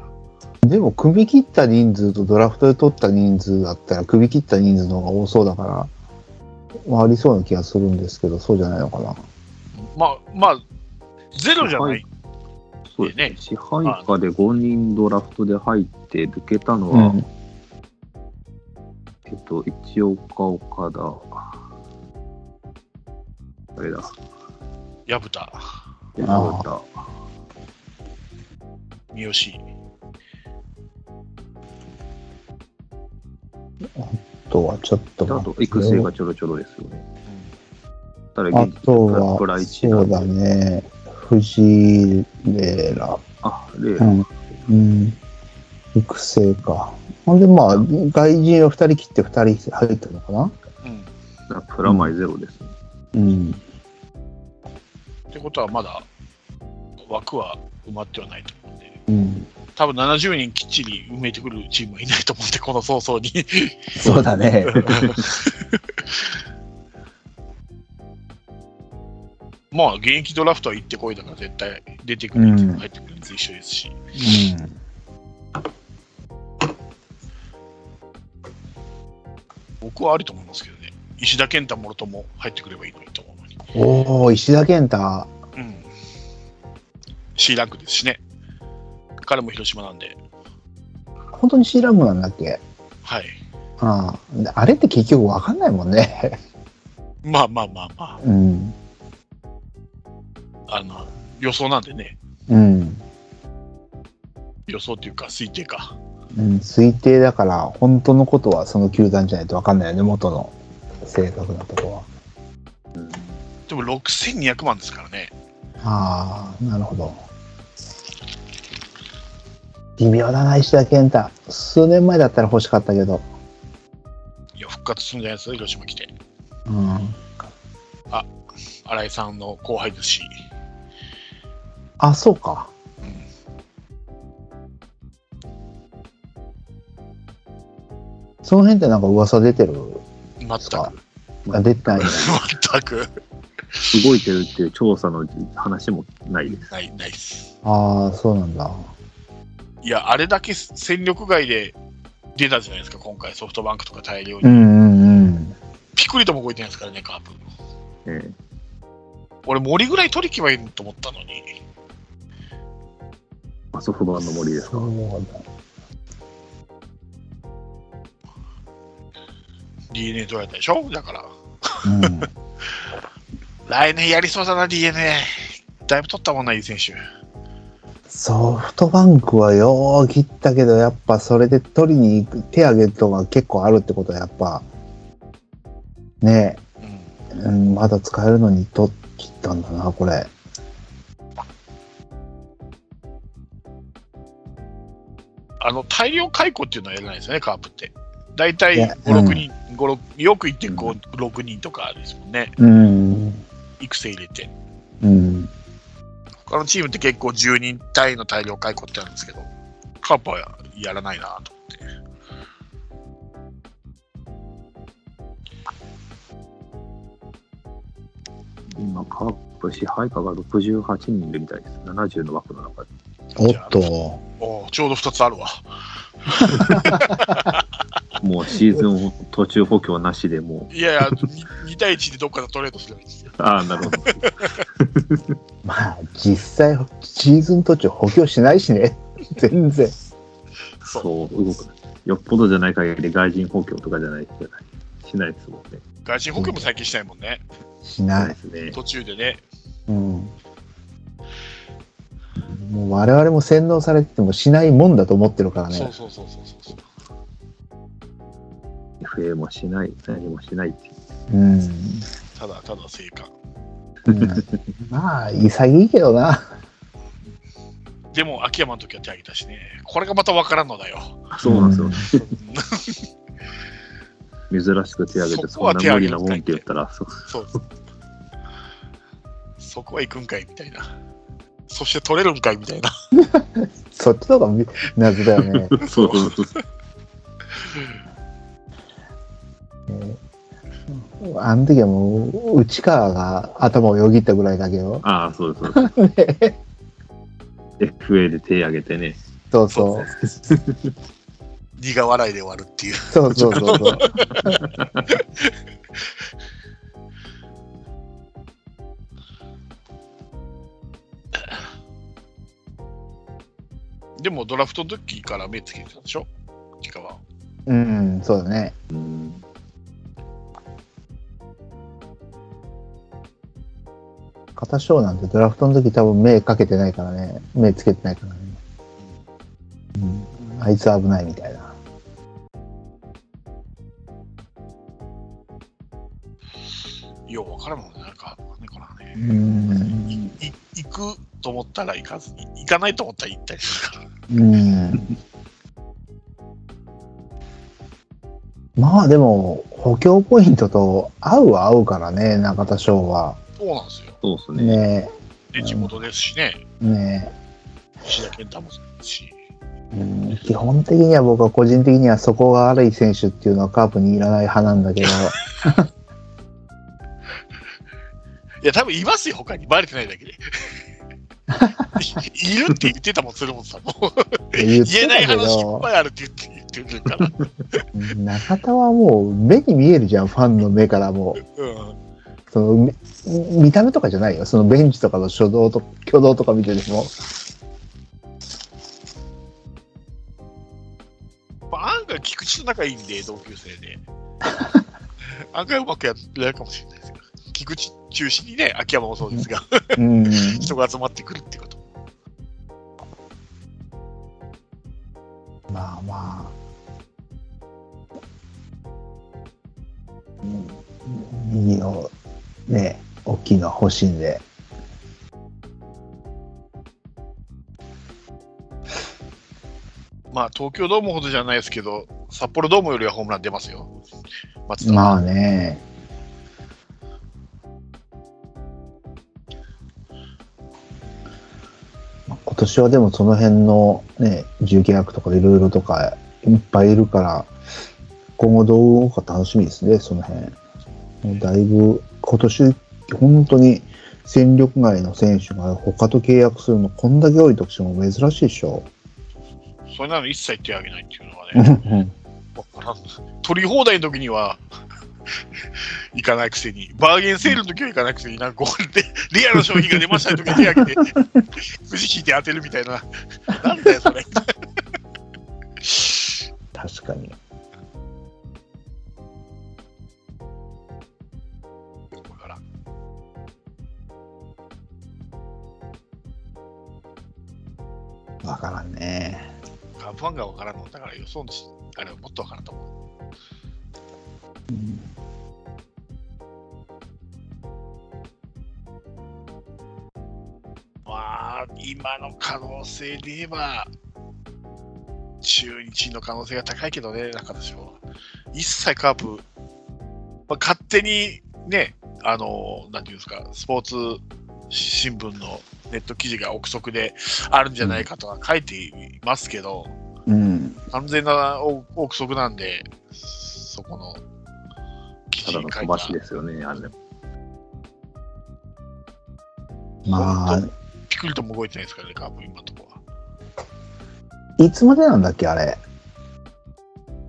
S2: でも、組み切った人数とドラフトで取った人数だったら、組み切った人数の方が多そうだから、まあ、ありそうな気がするんですけど、そうじゃないのかな。
S1: まあ、まあ、ゼロじゃない。
S3: そうですね
S1: ね。
S3: 支配下で5人ドラフトで入って抜けたのは、
S2: うん。
S3: えっと、一岡岡田、あれだ、
S1: 矢蓋、
S3: 山田、
S1: 三好。
S2: あとはちょっと
S3: 育成がちょろちょろですよね。ただ、
S2: あ
S3: 現
S2: とは
S3: プライ、チ
S2: そうだね。藤井レーラ。
S3: あ、レイラ、
S2: うん。うん。育成か。ほんで、まあ、外人を2人切って2人入ったのかな
S1: うん。
S3: プラマイゼロですね。
S2: うん。
S1: ってことは、まだ枠は埋まってはないと思うん。多分70人きっちり埋めてくるチームはいないと思うんで、この早々に。
S2: そうだね。
S1: まあ、現役ドラフトは行ってこいだから、絶対出てくる人も入ってくるやつ一緒ですし、
S2: うん。
S1: 僕はありと思いますけどね。石田健太もろとも入ってくればいいのにと思うのに。
S2: おお石田健太。
S1: うん。C ランクですしね。彼も広島なんで、
S2: 本当に C ランクなんだっけ？
S1: はい。
S2: ああ。れって結局わかんないもんね。
S1: まあまあまあま
S2: うん。
S1: あ、あの、予想なんでね、
S2: うん。
S1: 予想っていうか推定か。
S2: うん、推定だから、本当のことはその球団じゃないとわかんないよね、元の正確なとこは。
S3: うん
S1: でも6200万ですからね。
S2: ああ、なるほど。微妙だな、石田健太。数年前だったら欲しかったけど。
S1: いや、復活するんじゃないですか、広島来て。
S2: うん。
S1: 新井さんの後輩ですし。
S2: あ、そうか。
S1: うん
S2: その辺ってなんか噂出てる
S1: 全く。
S2: かあ出てない。
S1: 全く
S3: 動いてるっていう調査の話もないです。
S1: ない、ないです。
S2: ああ、そうなんだ。
S1: いや、あれだけ戦力外で出たじゃないですか、今回、ソフトバンクとか大量に。
S2: うんうんうん。
S1: ピクリとも動いてないですからね、カープ。
S3: ええ
S1: 俺、森ぐらい取りきばいいと思ったのに。
S3: あソフトバンの森ですか
S1: ？DNA 取られたでしょ？だから。
S2: うん。
S1: 来年やりそうだな、DNA。だいぶ取ったもんな、いい選手。
S2: ソフトバンクはよう切ったけど、やっぱそれで取りに行く手挙げるとが結構あるってことはやっぱ、ね
S1: うん。
S2: え、うん、まだ使えるのに取っ切ったんだな、これ。
S1: あの、大量解雇っていうのはやらないですよね、カープって。大体
S2: いや
S1: 5、6人、5 6よく言って5、6人とかですもんね。
S2: うん。
S1: 育成入れて。
S2: うん。
S1: 他のチームって結構10人単位の大量解雇ってあるんですけど、カープはやらないなと思って。
S3: 今、カープ支配下が68人いるみたいです。70の枠の中で。
S2: おっと。
S1: おーちょうど2つあるわ。
S3: もうシーズン途中補強なしでも
S1: いやいや、2, 対1でどっかでトレードすればいいんですよ。
S3: う、ああ、なるほど。
S2: まあ、実際、シーズン途中補強しないしね。全然。
S1: そう。
S3: 動く。よっぽどじゃない限り外人補強とかじゃないじゃない。しないですもんね。
S1: 外人補強も最近しないもんね。
S2: しない
S3: で。すね。
S1: 途中でね。
S2: うん。もう我々も洗脳されててもしないもんだと思ってるからね。
S1: そうそうそうそうそうそう。
S3: FA もしない、何もしないっていう。
S2: うん。
S1: ただただ成果。
S2: うん まあ、潔いけどな。
S1: でも、秋山の時は手挙げたしね。これがまた分からんのだよ。
S3: そうなんですよ。
S1: う ん
S3: 珍しく手挙げて、
S1: そこは
S3: そんな無理なもんって言ったら、そう
S1: そこは行くんかいみたいな。そして取れるんかいみたいな。
S2: そっちの方が謎だよね。
S3: そうそうそう。
S2: あの時はもう、内川が頭をよぎったぐらいだけど。
S3: ああ、そうですそうです。FA で手挙げてね、
S2: そうそう。
S1: 苦笑いで終わるっていう。
S2: そうそうそうそう。
S1: でもドラフトの時から目つけてたでしょ？時間は。
S2: うん、そうだね。
S3: うん
S2: 片賞なんてドラフトの時多分目かけてないからね。目つけてないからね。うん。あいつ危ないみたいな。
S1: よう分からんもんね。なんか、ね、こらね。
S2: うん。
S1: い行くと思ったら行かずに、行かないと思ったら行ったりするから。
S2: うん。まあでも、補強ポイントと合うは合うからね、中田翔は。
S1: そうなんですよ。
S3: そうですね。
S2: ね
S1: で、地元ですしね。
S2: え、ね
S1: 石田健太もそうですし。
S2: え、うん。基本的には僕は個人的にはそこが悪い選手っていうのはカープにいらない派なんだけど、
S1: いや、多分いますよ、他に。バレてないだけで。い いるって言ってたもん、鶴本さんも。
S2: 言
S1: えない話いっ
S2: ど、
S1: ぱいあるって言って言ってるから。
S2: 中田はもう目に見えるじゃん、ファンの目からもう。
S1: うん。
S2: そのみ見た目とかじゃないよ。そのベンチとかの初動と挙動とか見てても。
S1: まあ、案外菊池と仲いいんで、同級生で。案外うまくやってるかもしれないですけど。菊池中心にね、秋山もそうですが、
S2: うん。
S1: 人が集まってくるってこと。
S2: まあまあ。うん右のね、大きいの欲しいんで。
S1: まあ、東京ドームほどじゃないですけど、札幌ドームよりはホームラン出ますよ。松田は
S2: まあね。まあ今年はでもその辺のね、重契約とかいろいろとかいっぱいいるから、今後どう動くか楽しみですね、その辺。もうだいぶ今年、本当に戦力外の選手が他と契約するのこんだけ多いとしても珍しいでしょ。
S1: それなの一切手を挙げないっていうのはね、取り放題の時には 行かないくせに、バーゲンセールの時は行かないくせに、なんかこうやってリアルの商品が出ましたの時に手挙げて、くじ引いて当てるみたいな、なんだよ、それ。
S2: 確かに。
S1: わからん
S2: ね。
S1: カープファンがわからんのだから予想のしあれはもっとわからんと思う。
S2: うん
S1: まあ、今の可能性で言えば、中日の可能性が高いけどね、中田翔は。一切カープ、まあ、勝手にね、あの、なんていうんですか、スポーツ新聞のネット記事が憶測であるんじゃないかとは書いていますけど、
S2: うん。
S1: 完全な憶測なんで、そこの記
S3: た
S1: 事に書いた
S3: だの飛ばしですよね、あれ。
S2: まあ、
S1: ピクリとも動いてないですからね、カープ今のところは。
S2: いつまでなんだっけ、あれ。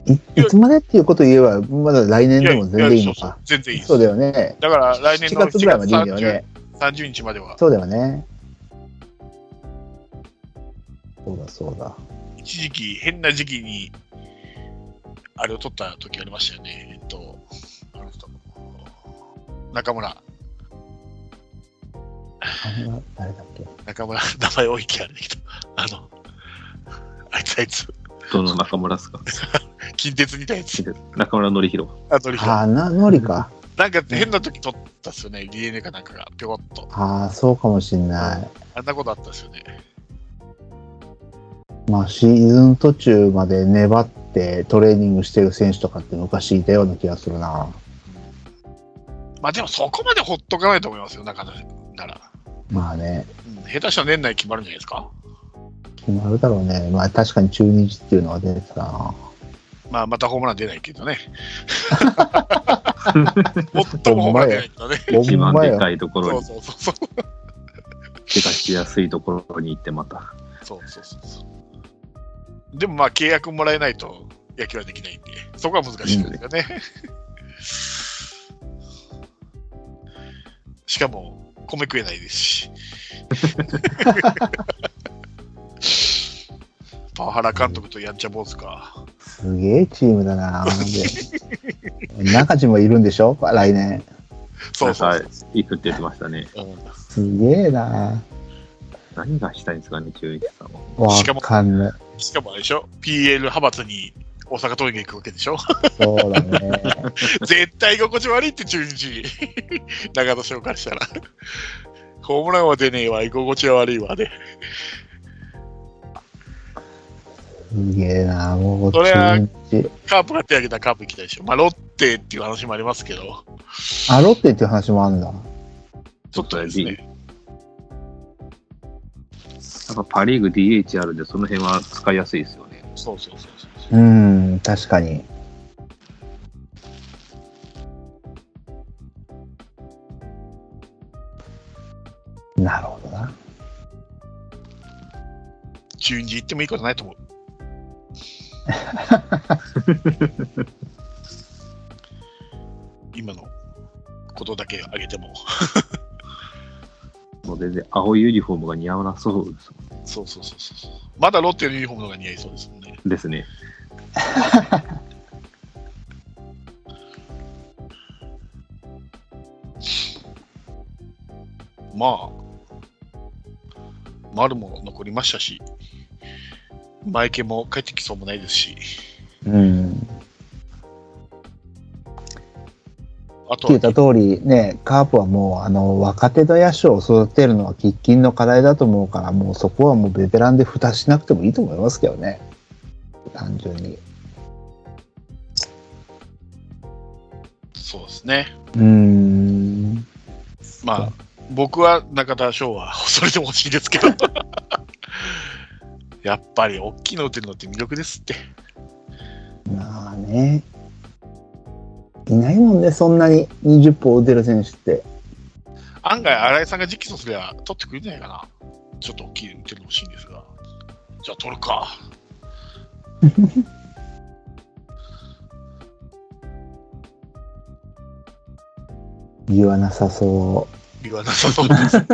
S2: いいつまでっていうことを言えば、まだ来年でも全然いいの
S1: そうそう
S2: か。
S1: 全然いいです。
S2: そうだよね。
S1: だから来年
S2: 7
S1: の
S2: 月ぐらいまでいいんだよね。
S1: 30日までは、
S2: そうだよね。そうだそうだ。
S1: 一時期、変な時期に、あれを取った時ありましたよね。えっと、あの人、中村、
S2: あれは誰だっけ？
S1: 中村、名前多い気あるけど、あの、あいつあいつ、
S3: どの中村ですか？
S1: 近鉄にいたやつ、
S3: 中村典弘。
S1: あとリ
S2: ああ、な、のりか。
S1: なんか変な時取ったっすよね、DNA かなんかが、ぴょこっと。
S2: ああ、そうかもしんない。
S1: あんなことあったっすよね。
S2: まあ、シーズン途中まで粘ってトレーニングしてる選手とかって昔いたような気がするな。
S1: まあでもそこまでほっとかないと思いますよ、中田なら。
S2: まあね、
S1: うん、下手したら年内決まるんじゃないですか？
S2: 決まるだろうね。まあ確かに中日っていうのは出てたな。
S1: まあまたホームラン出ないけどね。最もホームラン出ないけどね。
S3: 一番で。かいところに、
S1: そうそうそうそう。
S3: 手がしやすいところに行ってまた。
S1: そうそうそうそう。でもまあ契約もらえないと野球はできないんで、そこは難しいですよね。しかも、米食えないですし。パワハラ監督とやんちゃ坊主か。
S2: すげえチームだな。中地もいるんでしょ？来年。
S1: そうそう
S3: 行くって言ってましたね。
S2: すげえな。
S3: 何がしたいんですかね、中日さんは。
S2: わ
S1: しかも
S2: かんない。
S1: しかもあれでしょ ?PL 派閥に大阪桐蔭が行くわけでしょ？
S2: そうだね。
S1: 絶対居心地悪いって中日。長野翔からしたら。ホームランは出ねえわ、居心地は悪いわで。
S2: すげえな、もう
S1: それは。カープが手挙げたらカープ行きたいでしょ？まあ、ロッテっていう話もありますけど、
S2: あ、ロッテっていう話もあるんだ。
S1: ちょっとですね、
S3: なんかパ・リーグ DH あるんで、その辺は使いやすいですよね。
S1: そうそうそうそう。
S2: うん、確かに。なるほどな。
S1: 中日行ってもいいことないと思う。今のことだけ挙げても。
S3: もう全然青いユニフォームが似合わなそうです
S1: そうそうそうそう。まだロッテのユニフォームの方が似合いそうですもんね。
S3: ですね。
S1: まあ、丸も残りましたし、マイケも帰ってきそうもないですし、
S2: うん。
S1: あと
S2: 聞いた通りね、カープはもうあの若手の野手を育てるのは喫緊の課題だと思うから、もうそこはもうベテランで蓋しなくてもいいと思いますけどね。単純に。
S1: そうですね。
S2: うーん。
S1: まあ、僕は中田翔はそれでも欲しいですけど。やっぱり大きいの打てるのって魅力ですって。
S2: まあね。いないもんね、そんなに20本打てる選手って。
S1: 案外、新井さんが直訴すれば取ってくれるんじゃないかな。ちょっと大きいの打てるの欲しいんですが。じゃあ取るか。
S2: 言わなさそ
S1: 言わなさそうです、ね。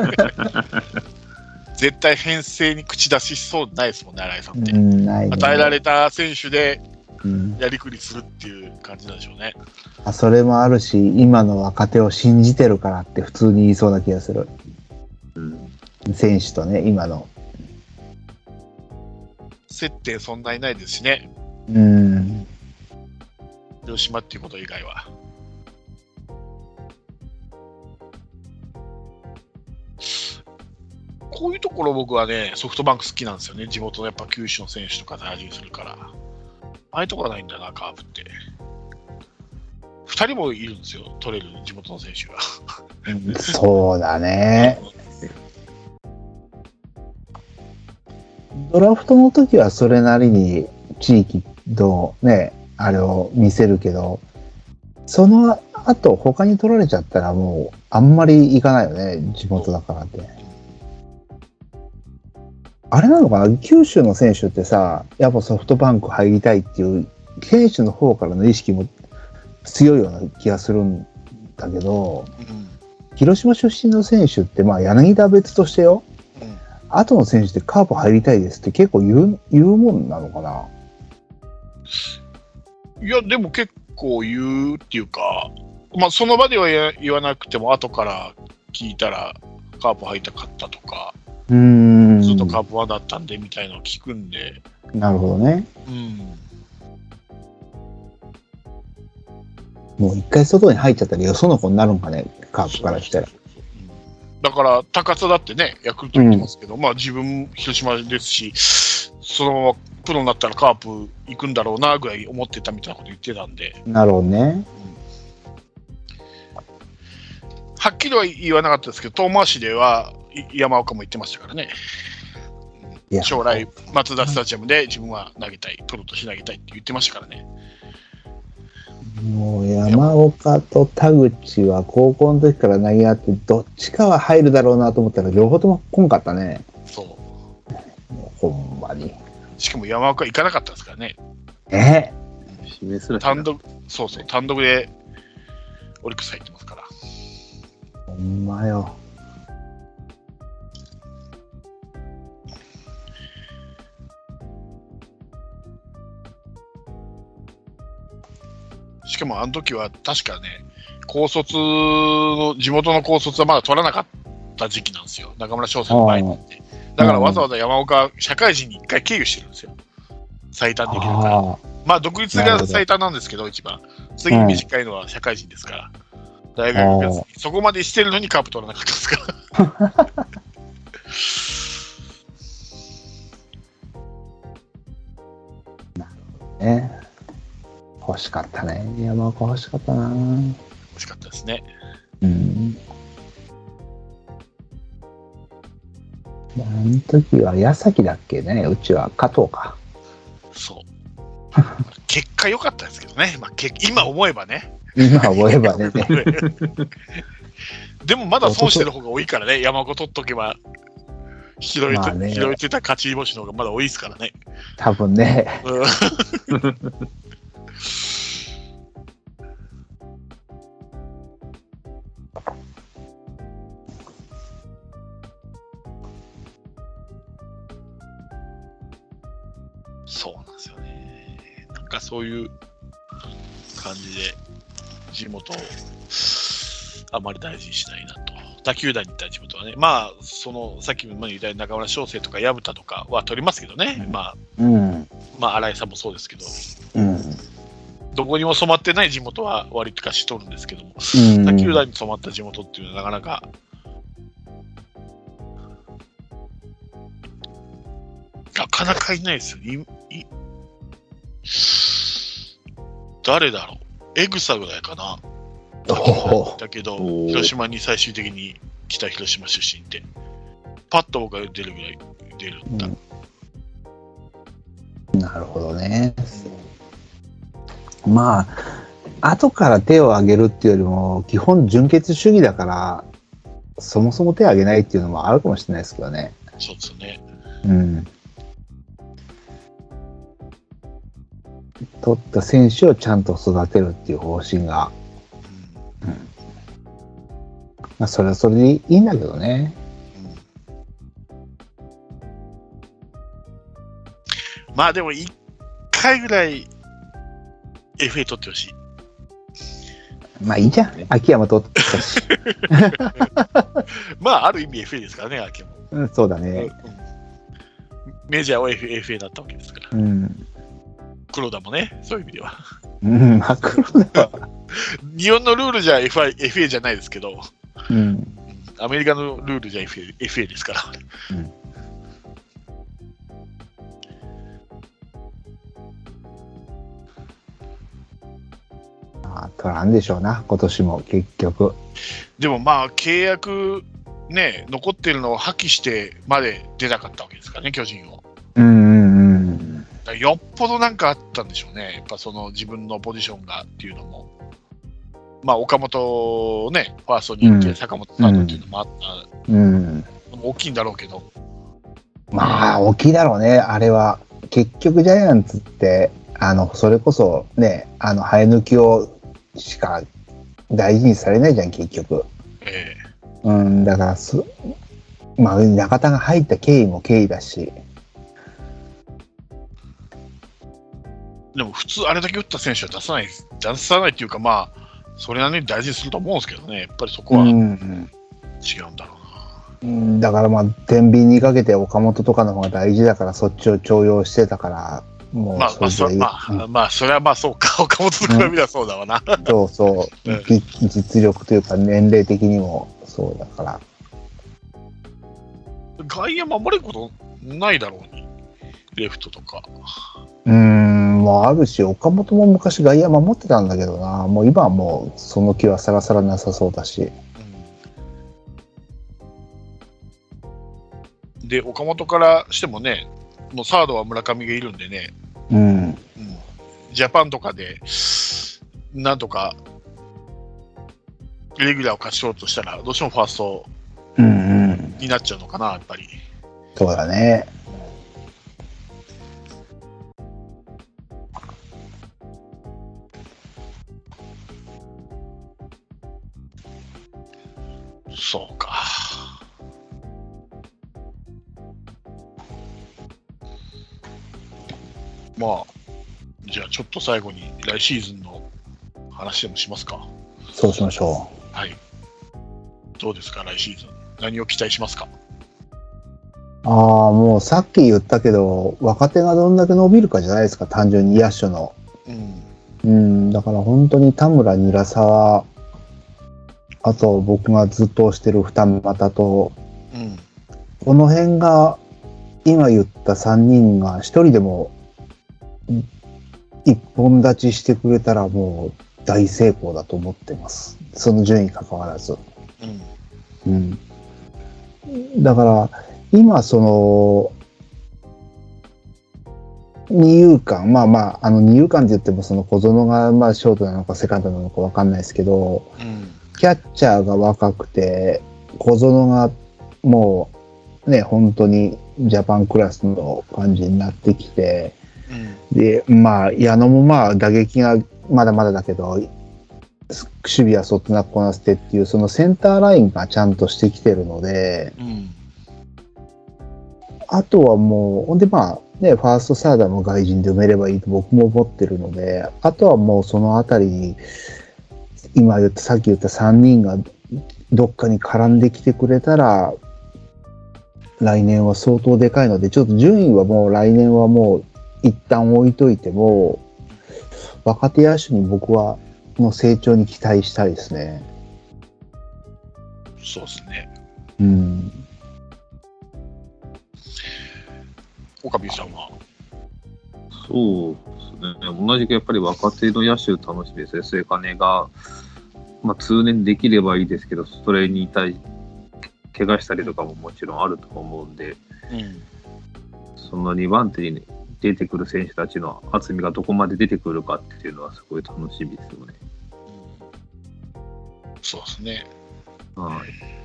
S1: 絶対編成に口出ししそうないですもんね、新井さん
S2: う。
S1: って。与えられた選手で
S2: うん
S1: やりくりするっていう感じなんでしょうね。
S2: あそれもあるし、今の若手を信じてるからって普通に言いそうな気がする。
S3: うん。
S2: 選手とね、今の。
S1: 接点そんなにないですしね、
S2: うん。
S1: 広島っていうこと以外は。こういうところ僕はね、ソフトバンク好きなんですよね。地元のやっぱ九州の選手とか大事にするから。ああいうところないんだな、カープって。2人もいるんですよ、取れる地元の選手が。
S2: そうだね。ドラフトの時はそれなりに地域のね、あれを見せるけど、その後他に取られちゃったらもうあんまり行かないよね、地元だからって。あれなのかな？九州の選手ってさ、やっぱソフトバンク入りたいっていう選手の方からの意識も強いような気がするんだけど、
S1: うん。
S2: 広島出身の選手って、まあ、柳田は別としてよ、
S1: うん。
S2: 後の選手ってカープ入りたいですって結構言う言うもんなのかな？い
S1: や、でも結構言うっていうか、まあ、その場では言わなくても、後から聞いたら、カープ入りたかったとか、
S2: うーん。
S1: ずっとカープワンだったんでみたいなのを聞くんで、
S2: なるほどね。
S1: うん、
S2: もう一回外に入っちゃったらよその子になるんかね、カープからしたら。
S1: うん。だから、高津だってね、ヤクルト行ってますけど、まあ自分、広島ですし、そのままプロになったらカープ行くんだろうなぐらい思ってたみたいなこと言ってたんで、
S2: なるほどね。
S1: はっきりは言わなかったですけど、遠回しではい山岡も言ってましたからね。将来、マツダスタジアムで自分は投げたい、プロとして投げたいって言ってましたからね。
S2: もう山岡と田口は高校の時から投げ合って、どっちかは入るだろうなと思ったら、両方とも来んかったね。
S1: そう。
S2: もうほんまに。
S1: しかも山岡行かなかったですからね。
S2: え？
S1: 単独、そうそう、単独でオリックス入ってますから。
S2: ほんまよ。
S1: しかもあの時は確かね、高卒の、地元の高卒はまだ取らなかった時期なんですよ。中村翔成の前に行って。だからわざわざ山岡、社会人に一回経由してるんですよ。最短できるから。
S2: あ
S1: まあ、独立が最短なんですけど、一番。次に短いのは社会人ですから。大学が
S2: あー
S1: そこまでしてるのにカープ取らなかったですか？ら。
S2: あ、ね。欲しかったね。山岡欲しかったな。
S1: 惜しかったですね。
S2: うん。あの時は矢崎だっけね。うちは加藤か。
S1: そう。結果良かったですけどね。まあ、け今思えばね。
S2: 今覚えばね。
S1: でもまだ損してる方が多いからね。山岡取っとけば。拾えて、
S2: まあね
S1: 拾えてた勝ち星の方がまだ多いですからね。
S2: 多分ね。
S1: うんそうなんですよね。なんかそういう感じで、地元をあまり大事にしないなと。他球団に行った地元はね、まあ、その、さっきも言ったように中村翔成とか薮田とかは取りますけどね、まあ、
S2: うん。
S1: まあ、新井さんもそうですけど、
S2: うん。
S1: どこにも染まってない地元は割とかしとるんですけども、
S2: うん。
S1: 他球団に染まった地元っていうのはなかなか、なかなかいないですよ。いい誰だろうエグサぐらいかな。
S2: お
S1: だけど、広島に最終的に来た広島出身で、パッと僕が出るぐらい出るんだ。
S2: うんなるほどね。まあ、後から手を挙げるっていうよりも、基本純潔主義だから、そもそも手を挙げないっていうのもあるかもしれないですけどね。
S1: そうですよね。
S2: うん。取った選手をちゃんと育てるっていう方針が、
S1: うん
S2: まあ、それはそれでいいんだけどね。
S1: まあでも1回ぐらい FA 取ってほしい。
S2: まあいいじゃん。秋山取ったし。
S1: まあある意味 FA ですからね、秋も。
S2: うん、そうだ
S1: うん
S2: ね。
S1: メジャーは FA だったわけですから。
S2: うん。
S1: 黒田もね、そういう意味では。
S2: うん、まあ、黒田は。
S1: 日本のルールじゃ FI FA じゃないですけど、
S2: うん。
S1: アメリカのルールじゃ FA, FA ですから。
S2: うんまあ、取らんでしょうな、今年も結局。
S1: でもまあ、契約ね、残ってるのを破棄してまで出なかったわけですからね、巨人を。
S2: うん
S1: よっぽどなんかあったんでしょうね、やっぱその自分のポジションがっていうのも。まあ、岡本をね、ファーストに行って、
S2: うん
S1: 坂本さんっていうのもあった
S2: うん。
S1: のも大きいんだろうけど、
S2: まあ、大きいだろうね、あれは。結局、ジャイアンツって、あの、それこそね、あの、生え抜きをしか大事にされないじゃん、結局。
S1: え
S2: うん、だからす、まあ、中田が入った経緯も経緯だし、
S1: でも普通、あれだけ打った選手は出さない、出さないっていうか、まあ、それなりに大事にすると思うんですけどね、やっぱりそこは違
S2: うん、
S1: うんだろうな。
S2: うん。だからまあ、天秤にかけて岡本とかの方が大事だから、そっちを重用してたから、もう
S1: まあ、まあ、そまあ、まあ、それはまあそうか、岡本と比べればそうだわな。
S2: うん。そうそう、
S1: うん。
S2: じ実力というか、年齢的にもそうだから。
S1: 外野守れることないだろうに、レフトとか。
S2: うーん、もうあるし、岡本も昔外野守ってたんだけどな、もう今はもうその気はさらさらなさそうだし。
S1: うんで、岡本からしてもね、もうサードは村上がいるんでね、
S2: うん。
S1: うんジャパンとかで、なんとか、レギュラーを勝ち取ろうとしたら、どうしてもファースト。になっちゃうのかな、やっぱり。
S2: そうだね。
S1: そうか。まあ、じゃあちょっと最後に来シーズンの話でもしますか。
S2: そうしましょ
S1: はい。どうですか、来シーズン。何を期待しますか？
S2: う。ああ、もうさっき言ったけど、若手がどんだけ伸びるかじゃないですか、単純に野手の。
S1: うん。
S2: うん、だから本当に田村、韮沢、あと僕がずっと推してる二股と、
S1: うん。
S2: この辺が今言った3人が一人でも一本立ちしてくれたらもう大成功だと思ってます。その順位関わらず。
S1: うん。
S2: うん。だから今その二遊間、まあまあ、あの二遊間って言ってもその小園がまあショートなのかセカンドなのかわかんないですけど、
S1: うん。
S2: キャッチャーが若くて、小園がもうね、本当にジャパンクラスの感じになってきて、で、まあ、矢野もまあ打撃がまだまだだけど、守備はそっとなくこなしてっていう、そのセンターラインがちゃんとしてきてるので、あとはもう、ほんでまあ、ね、ファーストサーダーも外人で埋めればいいと僕も思ってるので、あとはもうそのあたり、今言った、さっき言った3人がどっかに絡んできてくれたら、来年は相当でかいので、ちょっと順位はもう来年はもう一旦置いといても、若手野手に僕はの成長に期待したいですね。
S1: そうですね。
S2: うん。
S1: 岡部さんは？
S3: そうですね。同じくやっぱり若手の野手楽しみですね。末金が、まあ、通年できればいいですけど、それに対怪我したりとかももちろんあると思うんで、
S1: うん。
S3: その2番手に出てくる選手たちの厚みがどこまで出てくるかっていうのはすごい楽しみですよね。
S1: そうですね。
S3: はい。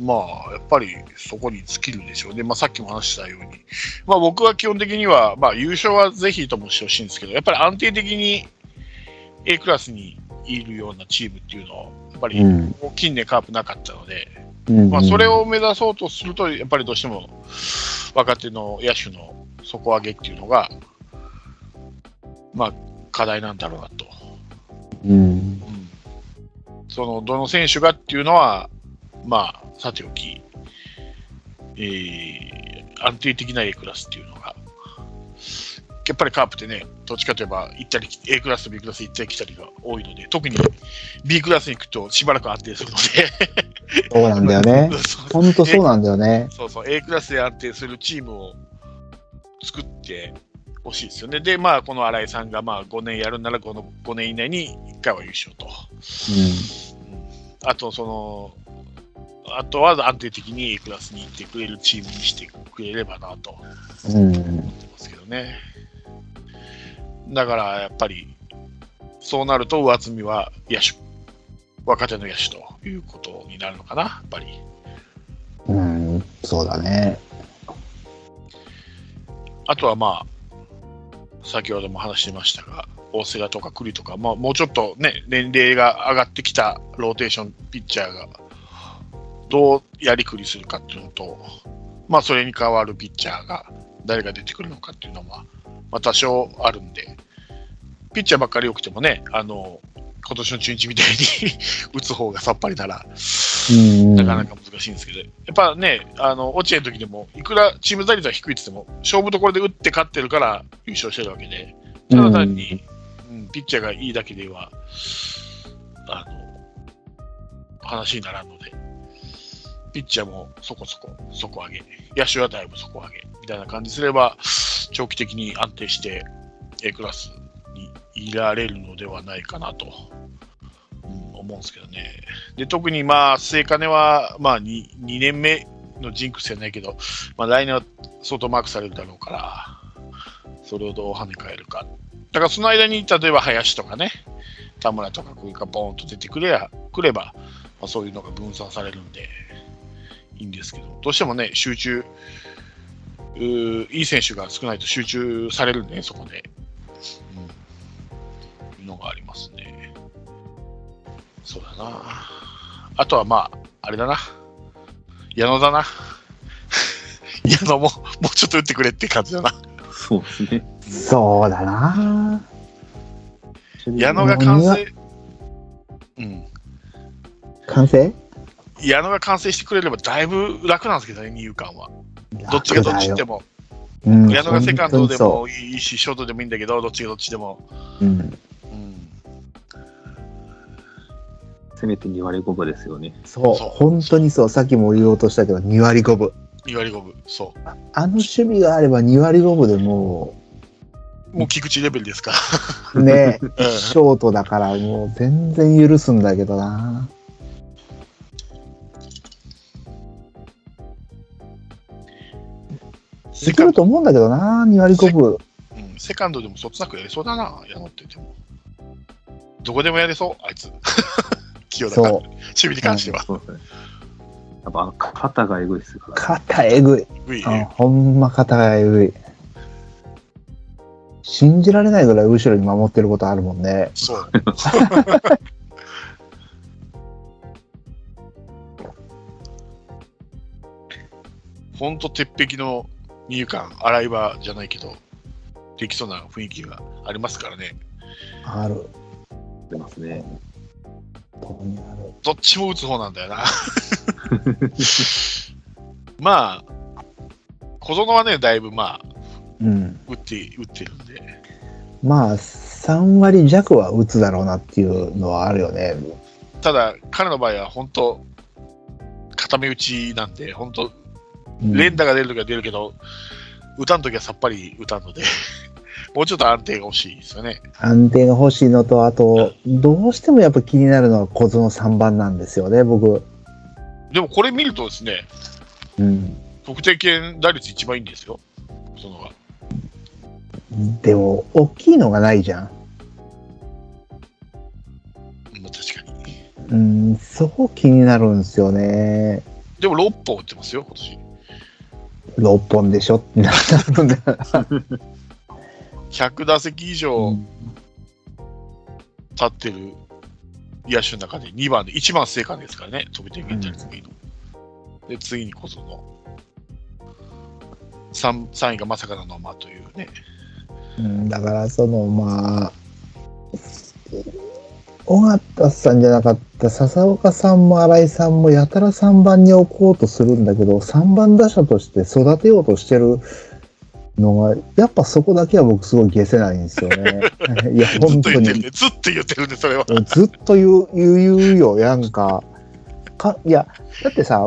S1: まあ、やっぱりそこに尽きるでしょうね。まあ、さっきも話したように。まあ、僕は基本的には、まあ、優勝はぜひともしてほしいんですけど、やっぱり安定的に A クラスにいるようなチームっていうのを、やっぱり
S2: うん。
S1: 近年カープなかったので、
S2: うん
S1: まあ、それを目指そうとすると、やっぱりどうしても若手の野手の底上げっていうのが、まあ、課題なんだろうなと。
S2: うん。
S1: うんそのどの選手がっていうのは、まあ、さておき、えー安定的な A クラスっていうのが、やっぱりカープってね、どっちかといえば行ったり来 A クラスと B クラス行ったり来たりが多いので、特に B クラスに行くとしばらく安定するので、
S2: そうなんだよね。本当そうなんだよね。
S1: そうそう、A クラスで安定するチームを作ってほしいですよね。で、まあ、この新井さんがまあ5年やるなら、この5年以内に1回は優勝と。あと、その、あとは安定的に A クラスに行ってくれるチームにしてくれればなと
S2: うん。うん。
S1: 思ってますけどね。だから、やっぱり、そうなると上積みは野手、若手の野手ということになるのかな、やっぱり。
S2: うん。そうだね。
S1: あとはまあ、先ほども話してましたが、大瀬良とか栗とか、まあ、もうちょっとね、年齢が上がってきたローテーションピッチャーが、どうやりくりするかっていうのと、まあ、それに代わるピッチャーが誰が出てくるのかっていうのは、まあ、多少あるんで、ピッチャーばっかり良くてもね、あの、今年の中日みたいに 打つ方がさっぱりなら、
S2: うん。
S1: なかなか難しいんですけど、やっぱね、あの落合の時でも、いくらチーム打率は低いって言っても、勝負どころで打って勝ってるから優勝してるわけで、ただ単に、うんピッチャーがいいだけでは、あの、話にならんので、ピッチャーもそこそこ底上げ、野手はだいぶ底上げ、みたいな感じすれば、長期的に安定して A クラスにいられるのではないかなと、うん思うんですけどね。で、特にまあ、末金は、まあ2、2年目のジンクスじゃないけど、まあ、来年は相当マークされるだろうから、それをどう跳ね返るか。だからその間に、例えば林とかね、田村とかこういうかポーンと出てくれやくれば、まあ、そういうのが分散されるんで、いいんですけど、どうしてもね、集中、いい選手が少ないと集中されるんでね、そこで。うん。いうのがありますね。そうだな。あとはまあ、あれだな。矢野だな。矢野も、もうちょっと打ってくれって感じだな。
S3: そうですね。
S2: そうだな。
S1: 矢野が完成、うん。
S2: 完成？
S1: 矢野が完成してくれればだいぶ楽なんですけどね、二遊間は。どっちがどっちで
S2: も。
S1: も。
S2: うん
S1: 矢野がセカンドで
S2: 本
S1: もいいし、ショートでもいいんだけど、どっちがどっちでも。
S2: ううん
S1: うん。
S3: せめて2割5分ですよね。
S2: そう、
S1: そう
S2: 本当にそう、さっきも言おうとしたけど、2割5分。
S1: 2割5分。そ
S2: あの守備があれば2割5分でも
S1: う。もう菊池レベルですか
S2: う、ね、
S1: うん
S2: ショートだからもう全然許すんだけどな。できると思うんだけどな、2割5分。
S1: うん、セカンドでもそつなくやりそうだな、矢野って言っても。どこでもやれそう、あいつ。清田
S2: そう
S1: 守備に関しては。
S3: そうですね。やっぱ肩がえぐいですから。
S2: 肩えぐい。
S1: うい
S2: あほんま肩がえぐい。信じられないぐらい後ろに守ってることあるもんね。
S1: そう。ほんと鉄壁の二遊間、洗い場じゃないけど、できそうな雰囲気がありますからね。
S2: ある。
S3: 出ますね。
S2: 本当にある。
S1: どっちも打つ方なんだよな。まあ、小園はね、だいぶまあ、
S2: うん。
S1: 打って、打ってるんで。
S2: まあ、3割弱は打つだろうなっていうのはあるよね。
S1: ただ、彼の場合は本当、固め打ちなんで、本当、
S2: うん
S1: 連打が出るときは出るけど、打たんときはさっぱり打たんので、もうちょっと安定が欲しいですよね。
S2: 安定が欲しいのと、あと、どうしてもやっぱ気になるのは小園3番なんですよね、僕。
S1: でもこれ見るとですね、
S2: うん。
S1: 得点圏打率一番いいんですよ、そのが。
S2: でも、大きいのがないじゃん。
S1: うん確かに。
S2: うん、そこ気になるんですよね。
S1: でも6本打ってますよ、今年。
S2: 6本でしょ？ってなるんだよ
S1: 100打席以上
S2: な。
S1: 立ってる野手の中で2番で、1番正解ですからね、飛び点圏打率がい。で、次に小園。3, 3位がまさかのままというね。
S2: うん、だからそのまあ尾形さんじゃなかった笹岡さんも新井さんもやたら3番に置こうとするんだけど3番打者として育てようとしてるのがやっぱそこだけは僕すごい消せないんですよね。いや本当に。
S1: ずっと言ってるね、それは。
S2: ずっと言う言うよなんかかいやだってさ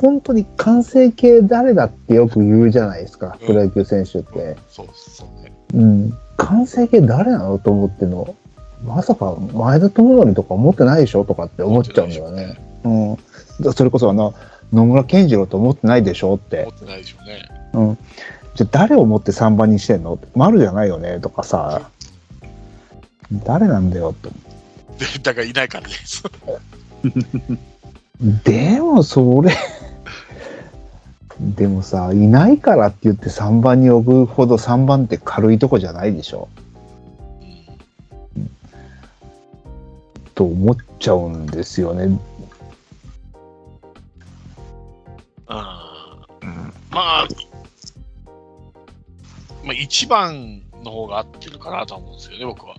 S2: 本当に完成形誰だってよく言うじゃないですかプロ野球選手って。
S1: そうそうね。
S2: うん、完成形誰なのと思ってんのまさか前田智則とか思ってないでしょとかって思っちゃうんだよね。うん、だそれこそあの野村健次郎と思ってないでしょって。
S1: 思、ってないでしょうね。
S2: うん、じゃあ誰を思って3番にしてんの？丸じゃないよねとかさ。誰なんだよと。
S1: でだからいないからね。
S2: でもそれでもさいないからって言って3番に置くほど3番って軽いとこじゃないでしょと思っちゃうんですよね。
S1: あーまあ、まあ、1番の方が合ってるかなとは思うんですよね、僕は。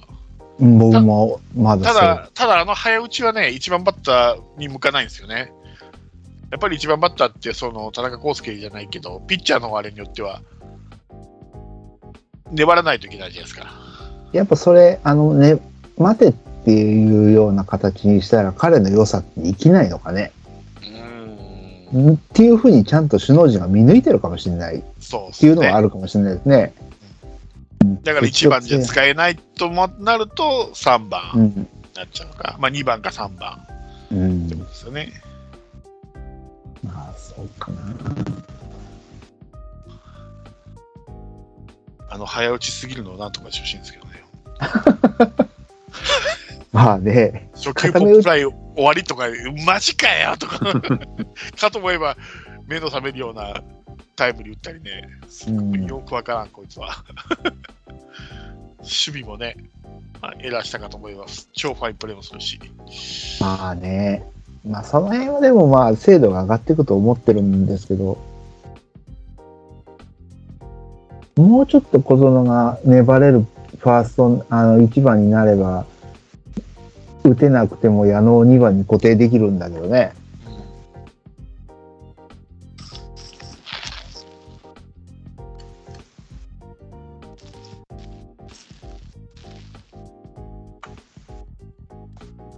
S2: うん僕もまだ
S1: ただ、ただあの早打ちはね、1番バッターに向かないんですよね。やっぱり1番バッターって、その田中康介じゃないけど、ピッチャーのあれによっては、粘らないといけないじゃないですか。
S2: やっぱそれあのね待てっていうような形にしたら彼の良さって生きないのかね
S1: うーん、
S2: っていうふうにちゃんと首脳陣が見抜いてるかもしれないっていうのはあ
S1: ね。
S2: るかもしれないですね。
S1: だから1番じゃ使えないともなると、3番に
S2: うん
S1: なっちゃうのか、まあ2番か3番
S2: うん
S1: ってことですよね。
S2: まあそうかな。
S1: あの早打ちすぎるのをなんとかしてほしいんですけどね。
S2: まあね
S1: 初球ポップフライ終わりとか、マジかよとか、かと思えば、目の覚めるようなタイムに打ったりね、すごいよくわからん、こいつは。守備もね、まあ、エラーしたかと思います。超ファインプレーもするし。
S2: まあねまあ、その辺はでもまあ、精度が上がっていくと思ってるんですけど、もうちょっと小園が粘れるファースト、あの、1番になれば、打てなくても矢野を2番に固定できるんだけどね。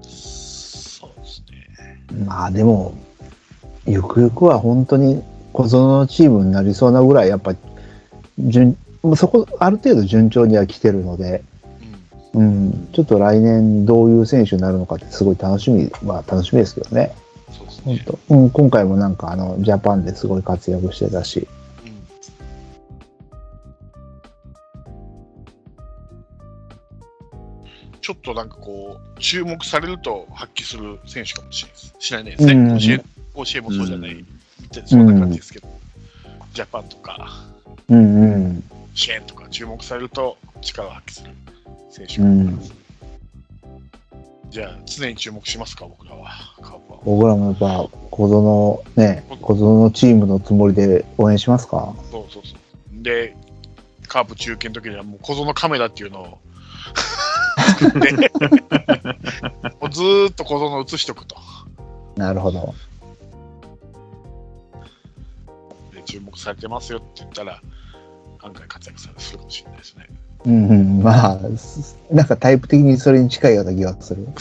S1: そうですね。
S2: まあでも、ゆくゆくは本当に小園のチームになりそうなぐらい、やっぱ、順そこ、ある程度順調には来てるので、
S1: うん。
S2: うん、ちょっと来年どういう選手になるのかってすごい楽しみ、まあ楽しみですけどね。
S1: そうですね。
S2: 本当、うん、今回もなんかあの、ジャパンですごい活躍してたし、
S1: うん。ちょっとなんかこう、注目されると発揮する選手かもしれないです。しないですね。
S2: うん
S1: 教え、教えもそうじゃない。
S3: うん
S1: みたいなそんな感じですけど、ジャパンとか、
S2: うんうん、
S1: 支援とか注目されると力を発揮する選手かもしれないです。じゃあ、常に注目しますか、僕らは。カープは。
S2: 僕らもやっぱ小園ね、小園のチームのつもりで応援しますか？
S1: そうそうそう。で、カープ中継の時にはもう小園カメラっていうのを ずーっと小園を映しとくと。
S2: なるほど。
S1: で、注目されてますよって言ったら、案外活躍するかもしれないですね。
S2: うん、うん、まあ、すなんかタイプ的にそれに近いような気がする。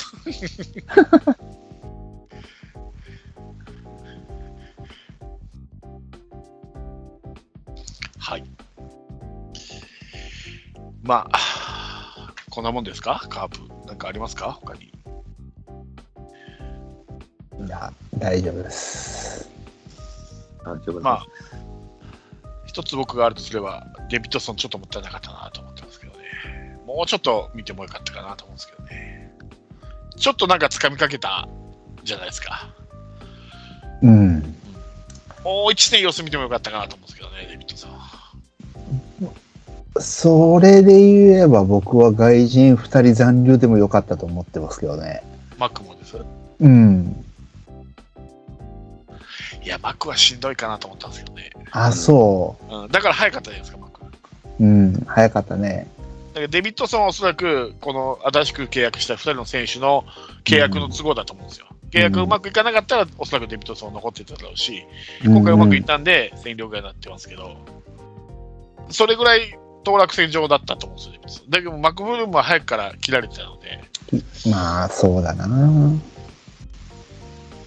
S1: はい。まあ、こんなもんですか？カープ。なんかありますか？他に。
S2: いや、大丈夫です。
S3: 大丈夫です。
S1: まあ、一つ僕があるとすれば、デビッドソンちょっともったいなかったなと思って。もうちょっと見てもよかったかなと思うんですけどね。ちょっとなんか掴みかけたじゃないですか。
S2: うん。
S1: もう一年様子見てもよかったかなと思うんですけどね、デビッドソン。
S2: それで言えば僕は外人2人残留でもよかったと思ってますけどね。
S1: マックもです。
S2: うん。
S1: いや、マックはしんどいかなと思ったんですけどね。
S2: あ、そ
S1: うん、だから早かったじゃないですか、マック。
S2: う。うん。早かったね。
S1: だからデビッドソンはおそらく、この新しく契約した2人の選手の契約の都合だと思うんですよ。契約がうまくいかなかったら、おそらくデビッドソン残ってただろうし、今回うまくいったんで、戦力外になってますけど、それぐらい当落線上だったと思うんですよ、だけど、マクブルームは早くから切られてたので、
S2: まあ、そうだな。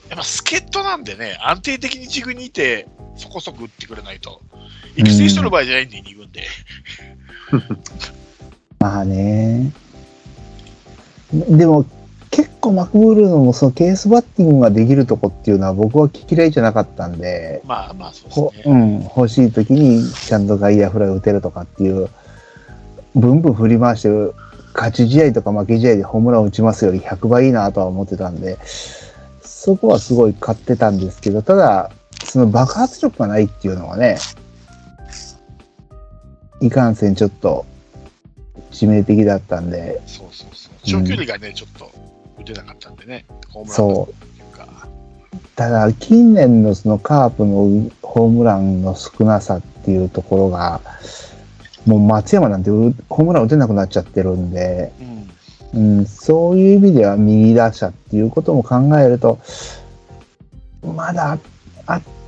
S1: やっぱ助っ人なんでね、安定的に自分にいて、そこそこ打ってくれないと、育成しとる場合じゃないんで、2軍で。
S2: まあね。でも、結構マクブルーのもそのケースバッティングができるとこっていうのは僕は嫌いじゃなかったんで、
S1: まあまあ、そう
S2: ほ
S1: ですね。
S2: うん、欲しい時にちゃんと外野フライを打てるとかっていう、ブンブン振り回してる勝ち試合とか負け試合でホームランを打ちますより100倍いいなとは思ってたんで、そこはすごい買ってたんですけど、ただ、その爆発力がないっていうのはね、いかんせんちょっと致命的だったんで、
S1: そうそうそう。長距離がね、ちょっと打てなかったんでね、ホームラン
S2: そう
S1: っていうか。
S2: ただ近年のそのカープのホームランの少なさっていうところが、もう松山なんてうホームラン打てなくなっちゃってるんで、
S1: うん。
S2: うん、そういう意味では右打者っていうことも考えると、まだあって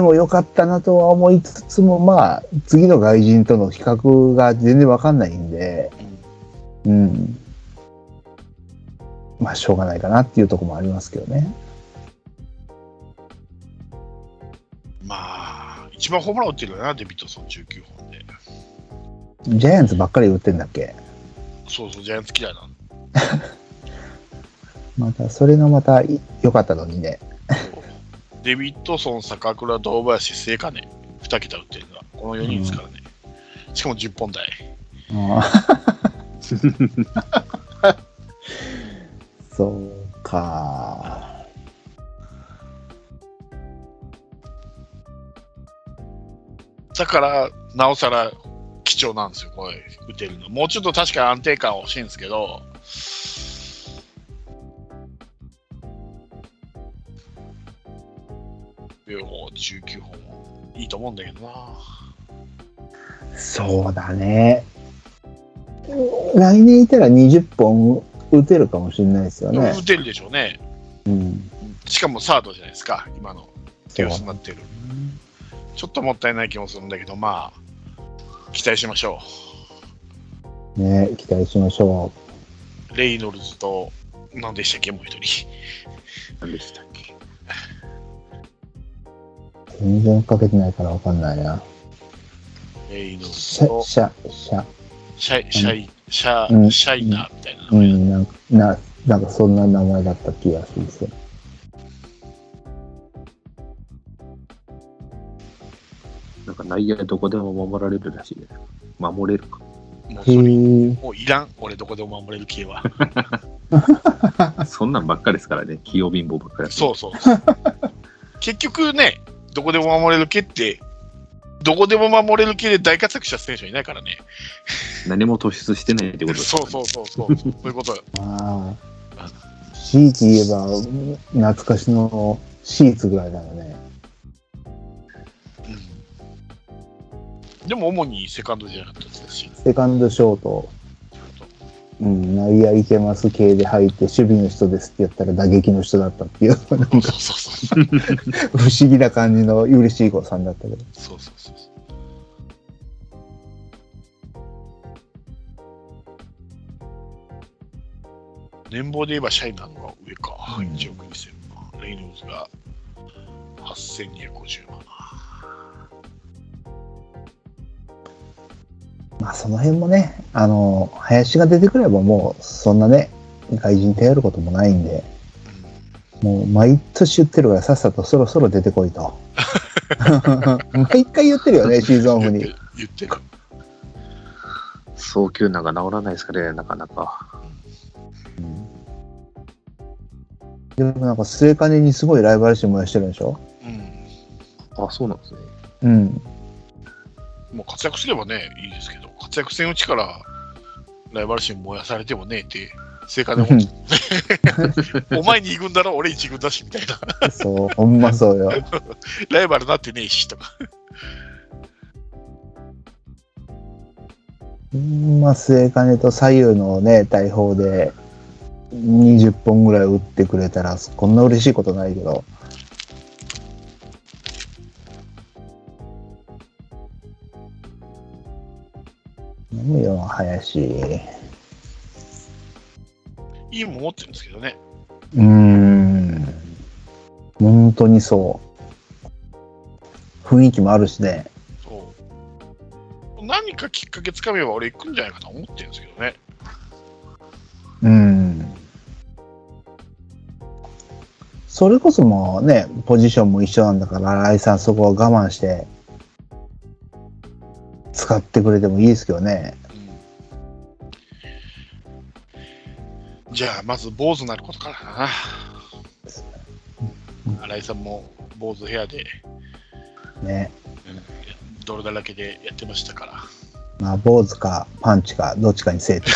S2: もよかったなとは思いつつも、まあ、次の外人との比較が全然わかんないんで、うん。まあ、しょうがないかなっていうところもありますけどね。
S1: まあ、一番ホームラン打ってるよな、デビッドソン19本で。
S2: ジャイアンツばっかり打ってんだっけ？
S1: そうそう、ジャイアンツ嫌いなん
S2: また、それがまたい良かったのにね。
S1: デビッドソン、坂倉、堂林、聖火ね、2桁打ってるのは、この4人ですからね。しかも10本台。
S2: そうか。
S1: だから、なおさら貴重なんですよ、これ、打てるの。もうちょっと確かに安定感欲しいんですけど、秒19本いいと思うんだけどな。
S2: そうだね。来年いたら20本打てるかもしれないですよね。
S1: 打てるでしょうね。
S2: うん。
S1: しかもサードじゃないですか、今の手薄になってる。ちょっともったいない気もするんだけど、まあ、期待しましょ
S2: ね、期待しましょ
S1: う。レイノルズと、何でしたっけ、もう一人。
S3: 何でしたっけ？
S2: う。全然かけてないからわかんないな。
S1: レイノルズ
S2: シャ、
S1: と、
S2: シャ、シャ、
S1: シャイ、シャイ、シャ、
S2: うん
S1: シャイナーみたいな
S2: う
S1: 名前。
S2: ん、なんか、な、なんかそんな名前だった気がするんですよ。
S3: なんか内野どこでも守られるらしいね。守れるか。
S1: もうもういらん、俺どこでも守れる系は。
S3: そんなんばっかりですからね。器用貧乏ばっかりや
S1: そうそう。結局ね、どこでも守れる系って、どこでも守れる系で大活躍した選手はいないからね。
S3: 何も突出してないってことです
S1: そうそうそうそう。そういうことよ。
S2: ああ。強いて言えば、懐かしのシーツぐらいだよね。
S1: うんでも主にセカンドじゃなかったですし、
S2: セカンドショート、うん、内野いけます系で入って、守備の人ですって言ったら打撃の人だったっていう、なんか
S1: そうそうそう。
S2: 不思議な感じの嬉しい子さんだったけど。
S1: そうそうそうそう。年俸で言えばシャイナーのが上か。
S2: うん
S1: 1億2000万。レイノルズが8250万。
S2: まあその辺もね、あの、林が出てくればもうそんなね、外人頼ることもないんで、もう毎年言ってるからさっさとそろそろ出てこいと。毎回言ってるよね、シーズンオフに。
S1: 言ってる。
S3: 早急なんか治らないですかね、なかなか。
S2: でもなんか末金にすごいライバル心燃やしてるんでしょ？
S1: うん。
S3: あ、そうなんですね。
S2: うん。
S1: もう活躍すればね、いいですけど、活躍せんうちからライバル心燃やされてもねえって、成果でも、お前に行くんだろ、俺一軍だし、みたいな。
S2: そう、ほんまそうよ。
S1: ライバルなってねえし、とか。
S2: ほんま末金と左右のね、大砲で20本ぐらい打ってくれたら、こんな嬉しいことないけど。飲むよ、林。
S1: いいもん持ってるんですけどね。
S2: うーん。本当にそう。雰囲気もあるしね。
S1: そう。何かきっかけつかめば俺行くんじゃないかと思ってるんですけどね。
S2: うん。それこそもうね、ポジションも一緒なんだから、新井さんそこは我慢して、使ってくれてもいいですけどね。
S1: うん、じゃあ、まず坊主になることからだな。新井さんも坊主ヘアで、
S2: ね。
S1: 泥だらけでやってましたから。
S2: まあ、坊主かパンチか、どっちかにせえ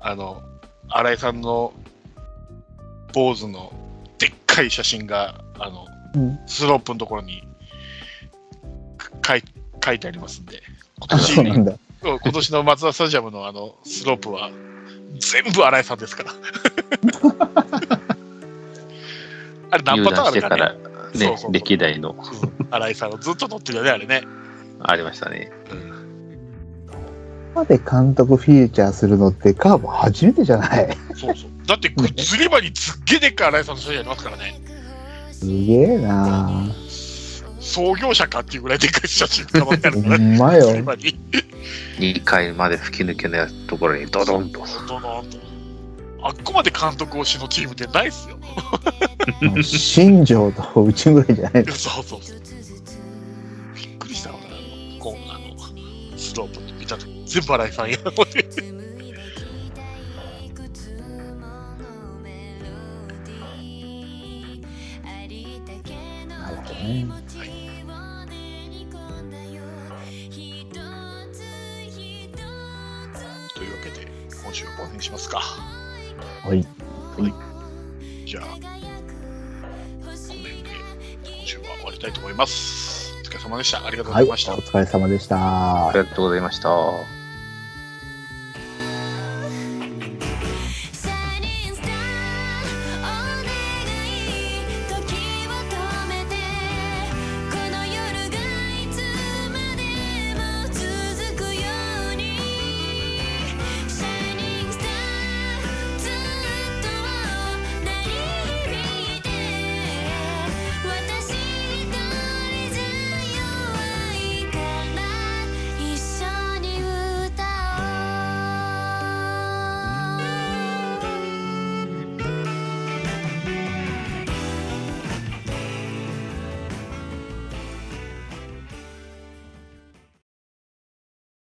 S1: あの、新井さんの坊主のでっかい写真が、あの、
S2: うん
S1: スロープのところにか書い書いてありますんで、今
S2: あそうなん
S1: 年
S2: だ。
S1: 今年の松田スタジアムのあのスロープは全部新井さんですから。あれ何
S3: 入
S1: パターンあるかね。
S3: ね
S1: そうそう
S3: 歴代の
S1: うん新井さんをずっと乗ってるよね、あれね。
S3: ありましたね。
S1: うん
S2: まで監督フィーチャーするのってカーブ初めてじゃない
S1: そうそう。だって、釣り場にすっげえでっかい新井さんの写真ありますからね。
S2: すげえな
S1: 創業者かっていうぐらいでっかい写真が載ってある
S2: ほ
S1: からね。
S2: んまよ
S1: 釣り。場に。
S3: 2回まで吹き抜けのところにドドンと。
S1: ドドンと。あっこまで監督推しのチームってないっすよ。
S2: 新庄とうちぐらいじゃない
S1: そうそうそう。びっくりしたわ、あの、こうあの、スロープ見たとき、全部新井さんや。思って
S2: なるほどね。
S1: というわけで、今週はこの辺にしますか。
S2: はい。
S1: じゃあ、この辺で今週は終わりたいと思います。お疲れ様でした。ありがとうご
S2: はい、お
S1: ざいました。
S2: 疲れ様でした
S3: あ。りがとうございました。